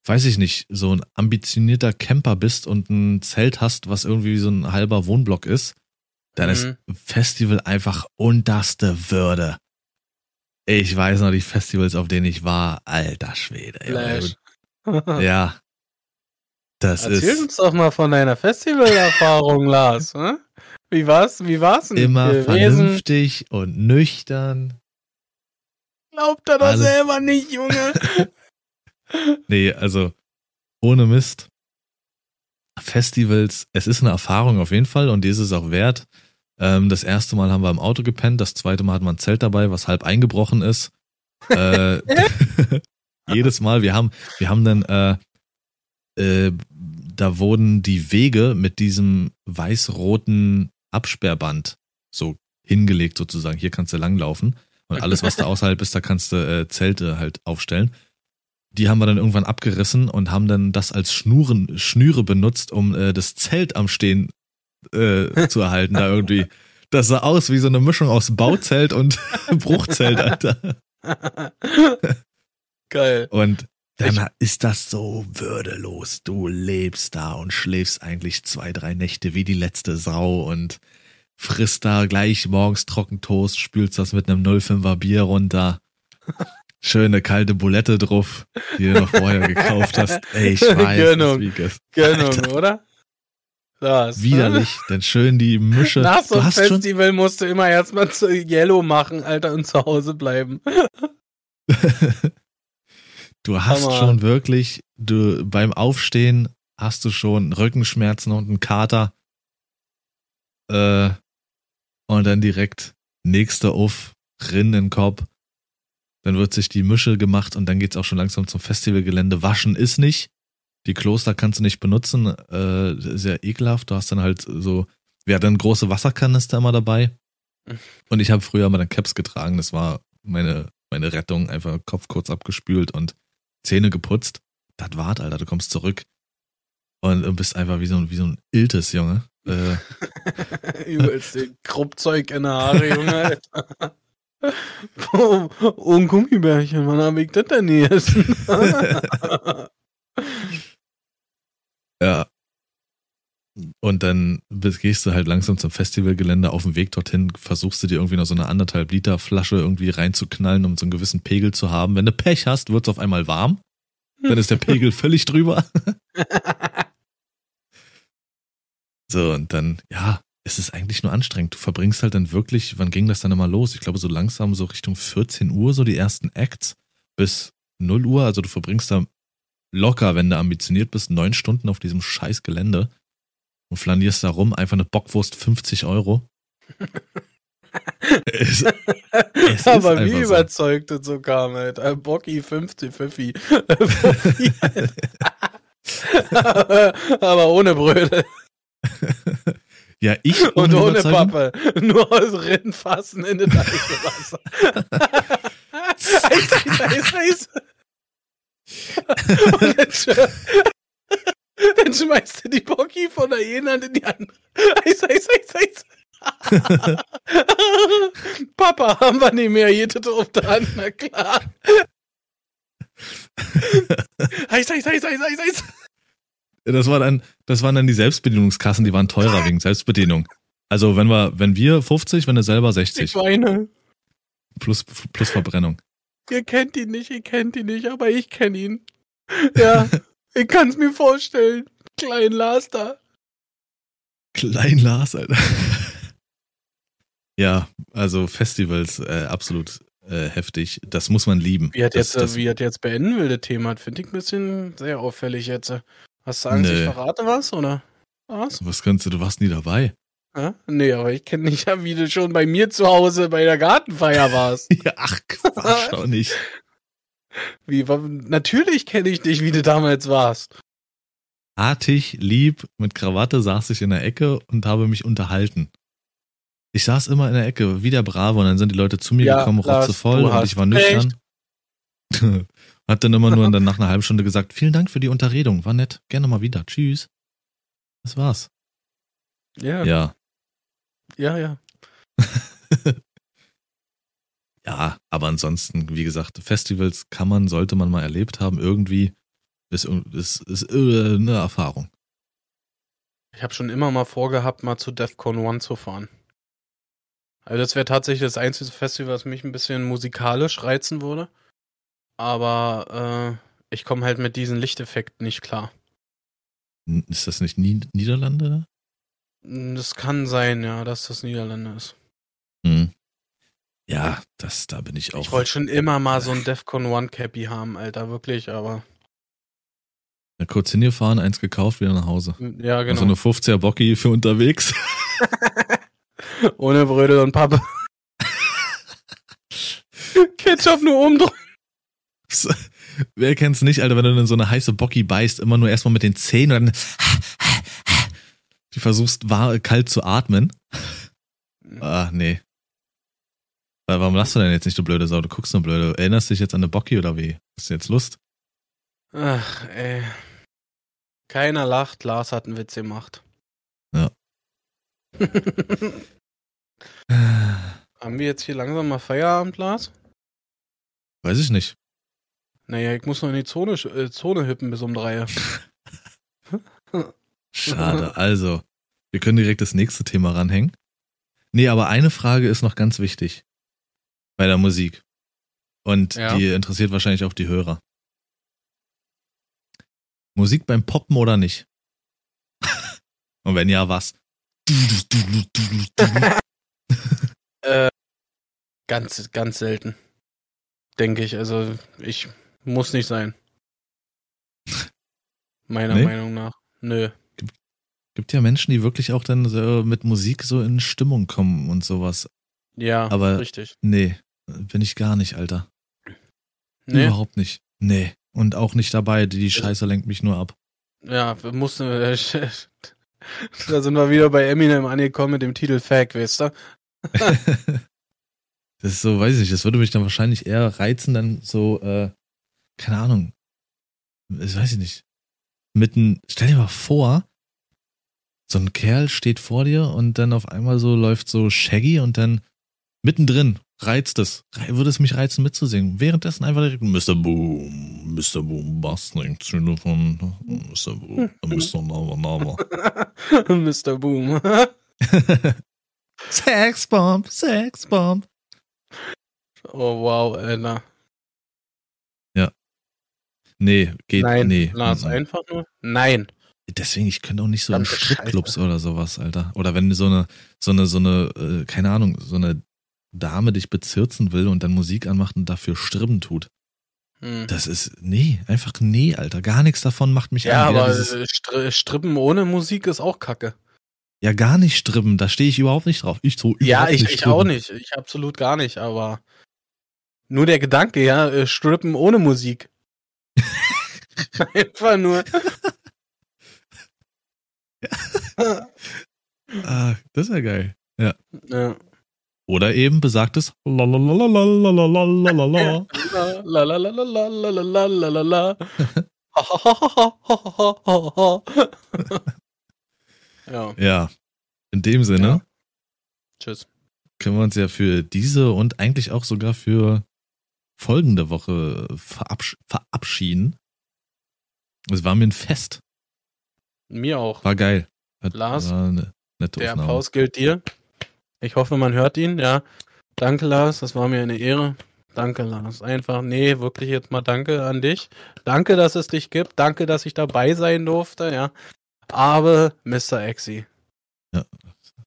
weiß ich nicht, so ein ambitionierter Camper bist und ein Zelt hast, was irgendwie so ein halber Wohnblock ist, dann ist Mhm. ein Festival einfach unterste Würde. Ich weiß noch die Festivals, auf denen ich war, alter Schwede. Flash. Ja. Das Erzähl ist uns doch mal von deiner Festivalerfahrung, Lars. Hm? Wie war's? Wie war's denn immer gewesen? vernünftig und nüchtern. Glaubt er doch selber nicht, Junge. Nee, also ohne Mist. Festivals, es ist eine Erfahrung auf jeden Fall und die ist es auch wert. Ähm, das erste Mal haben wir im Auto gepennt, das zweite Mal hatten wir ein Zelt dabei, was halb eingebrochen ist. Äh, jedes Mal, wir haben, wir haben dann, äh, äh, da wurden die Wege mit diesem weiß-roten Absperrband so hingelegt sozusagen. Hier kannst du langlaufen und alles, was da außerhalb ist, da kannst du äh, Zelte halt aufstellen. Die haben wir dann irgendwann abgerissen und haben dann das als Schnuren, Schnüre benutzt, um äh, das Zelt am Stehen äh, zu erhalten. Da irgendwie. Das sah aus wie so eine Mischung aus Bauzelt und Bruchzelt, Alter. Geil. Und dann ist das so würdelos. Du lebst da und schläfst eigentlich zwei, drei Nächte wie die letzte Sau und frisst da gleich morgens Trockentoast, spülst das mit einem 05er Bier runter. Schöne kalte Bulette drauf, die du noch vorher gekauft hast. Ey, ich weiß, Gönnung. wie es Gönnung, Alter. oder? Lars. widerlich, denn schön die Mische. Nach so einem hast schon, Festival musst du immer erstmal zu Yellow machen, Alter, und zu Hause bleiben. du hast Hammer. schon wirklich, du beim Aufstehen hast du schon Rückenschmerzen und einen Kater. Äh, und dann direkt nächster Uff, Rinn in den Kopf. Dann wird sich die Mische gemacht und dann geht's auch schon langsam zum Festivalgelände. Waschen ist nicht. Die Kloster kannst du nicht benutzen. Äh, sehr ekelhaft. Du hast dann halt so, wir hatten große Wasserkanister immer dabei. Und ich habe früher immer dann Caps getragen. Das war meine, meine Rettung. Einfach Kopf kurz abgespült und Zähne geputzt. Das wart, Alter. Du kommst zurück und bist einfach wie so ein, wie so ein Iltes, Junge. Äh, Übelst Kruppzeug in der Haare, Junge. Oh, oh, ein Gummibärchen, wann hab ich das denn gegessen? Ja. Und dann gehst du halt langsam zum Festivalgelände. Auf dem Weg dorthin versuchst du dir irgendwie noch so eine anderthalb Liter Flasche irgendwie reinzuknallen, um so einen gewissen Pegel zu haben. Wenn du Pech hast, wird's auf einmal warm. Dann ist der Pegel völlig drüber. So, und dann, ja, es ist eigentlich nur anstrengend. Du verbringst halt dann wirklich, wann ging das dann immer los? Ich glaube, so langsam so Richtung 14 Uhr, so die ersten Acts bis 0 Uhr. Also du verbringst da locker, wenn du ambitioniert bist, neun Stunden auf diesem scheiß Gelände und flanierst da rum, einfach eine Bockwurst 50 Euro. es, es Aber wie so. überzeugt das so kam, Alter. Bocki 50, Pfiffi. Alter. Aber ohne Brödel Ja, ich und ohne ohne Überzeugung. Pappe. Nur aus Rinnfassen in das heiße Wasser. Eis, Eis, Eis, Eis. Und dann, sch- dann schmeißt du die Bocki von der einen Hand in die andere. Eis, Eis, Eis, Eis. Papa, haben wir nicht mehr jede auf der Hand, na klar. Eis, Eis, Eis, Eis, Eis, Eis. Das war dann, das waren dann die Selbstbedienungskassen, die waren teurer wegen Selbstbedienung. Also wenn wir, wenn wir 50, wenn du selber Ich 60 weine. plus, plus Verbrennung. Ihr kennt ihn nicht, ihr kennt ihn nicht, aber ich kenne ihn. Ja, ich kann es mir vorstellen. Klein Lars da. Klein Lars, Alter. ja, also Festivals, äh, absolut äh, heftig. Das muss man lieben. Wie das, jetzt, das, wie hat jetzt beenden will, das Thema? Finde ich ein bisschen sehr auffällig jetzt. Hast du Angst, nee. ich verrate was, oder was? Was kannst du, du warst nie dabei. Ja? Nee, aber ich kenne nicht, wie du schon bei mir zu Hause bei der Gartenfeier warst. ja, ach, Quatsch doch nicht. Wie, natürlich kenne ich dich, wie du damals warst. Artig, lieb, mit Krawatte saß ich in der Ecke und habe mich unterhalten. Ich saß immer in der Ecke, wie der Bravo, und dann sind die Leute zu mir ja, gekommen, rotzevoll, und ich war nüchtern. Hat dann immer nur dann nach einer halben Stunde gesagt, vielen Dank für die Unterredung, war nett, gerne mal wieder, tschüss. Das war's. Ja. Ja. Ja, ja. ja, aber ansonsten, wie gesagt, Festivals kann man, sollte man mal erlebt haben, irgendwie ist, ist, ist eine Erfahrung. Ich habe schon immer mal vorgehabt, mal zu DEFCON 1 zu fahren. Also das wäre tatsächlich das einzige Festival, was mich ein bisschen musikalisch reizen würde. Aber äh, ich komme halt mit diesen Lichteffekten nicht klar. Ist das nicht Niederlande? Das kann sein, ja, dass das Niederlande ist. Hm. Ja, das, da bin ich auch. Ich wollte schon immer mal so ein Defcon One Cappy haben, Alter, wirklich, aber. Ja, kurz hingefahren, eins gekauft, wieder nach Hause. Ja, genau. So eine 50er Bocki für unterwegs. Ohne Brödel und Pappe. Ketchup nur umdrehen. Wer kennt's nicht, Alter, wenn du in so eine heiße Bocki beißt, immer nur erstmal mit den Zähnen und dann du versuchst war, kalt zu atmen. Ah, nee. Warum lachst du denn jetzt nicht, du blöde Sau? Du guckst nur blöde. Erinnerst dich jetzt an eine Bocki oder wie? Hast du jetzt Lust? Ach, ey. Keiner lacht, Lars hat einen Witz gemacht. Ja. Haben wir jetzt hier langsam mal Feierabend, Lars? Weiß ich nicht. Naja, ich muss noch in die Zone, äh, Zone hüppen bis um drei. Schade. Also, wir können direkt das nächste Thema ranhängen. Nee, aber eine Frage ist noch ganz wichtig. Bei der Musik. Und ja. die interessiert wahrscheinlich auch die Hörer. Musik beim Poppen oder nicht? Und wenn ja, was? äh, ganz, ganz selten. Denke ich. Also, ich muss nicht sein. Meiner nee? Meinung nach. Nö. Gibt, gibt ja Menschen, die wirklich auch dann so mit Musik so in Stimmung kommen und sowas. Ja, aber richtig. Nee, bin ich gar nicht, Alter. Nee. Überhaupt nicht. Nee. Und auch nicht dabei, die, die Scheiße lenkt mich nur ab. Ja, wir mussten. Äh, da sind wir wieder bei Eminem angekommen mit dem Titel Fact, weißt du? das ist so, weiß ich nicht, das würde mich dann wahrscheinlich eher reizen, dann so, äh, keine Ahnung, das weiß ich nicht. Mitten, stell dir mal vor, so ein Kerl steht vor dir und dann auf einmal so läuft so Shaggy und dann mittendrin reizt es. Würde es mich reizen mitzusingen. Währenddessen einfach direkt Mr. Boom, Mr. Boom, Bastling, von Mr. Boom, Mr. Nava Nava. Mr. Boom. Sexbomb, Sexbomb. Oh wow, Alter. Nee, geht Nein, nee. Lars, mhm. einfach nur nein. Deswegen, ich könnte auch nicht so in Stripclubs oder sowas, Alter. Oder wenn so eine, so eine, so eine, äh, keine Ahnung, so eine Dame dich bezirzen will und dann Musik anmacht und dafür Stribben tut. Hm. Das ist, nee, einfach nee, Alter. Gar nichts davon macht mich ja, an. Ja, aber Str Stribben ohne Musik ist auch kacke. Ja, gar nicht stribben, da stehe ich überhaupt nicht drauf. Ich so Ja, ich, ich auch nicht. Ich absolut gar nicht, aber nur der Gedanke, ja, äh, strippen ohne Musik. Einfach nur. ah, das ist ja geil. Ja. ja. Oder eben besagtes ja. ja. In dem Sinne. Ja. Tschüss. Können wir uns ja für diese und eigentlich auch sogar für folgende Woche verabsch verabschieden. Es war mir ein Fest. Mir auch. War geil. Hat, Lars, war eine, der Applaus gilt dir. Ich hoffe, man hört ihn, ja. Danke, Lars, das war mir eine Ehre. Danke, Lars. Einfach, nee, wirklich jetzt mal danke an dich. Danke, dass es dich gibt. Danke, dass ich dabei sein durfte, ja. Aber Mr. Exi. Ja,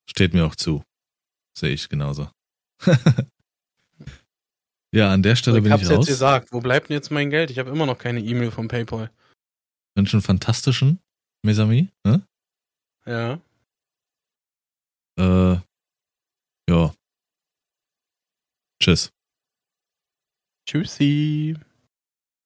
steht mir auch zu. Sehe ich genauso. ja, an der Stelle ich bin ich raus. Ich hab's jetzt gesagt. Wo bleibt denn jetzt mein Geld? Ich habe immer noch keine E-Mail von PayPal ganz fantastischen Mesami, ne? Ja. Äh, ja. Tschüss. Tschüssi.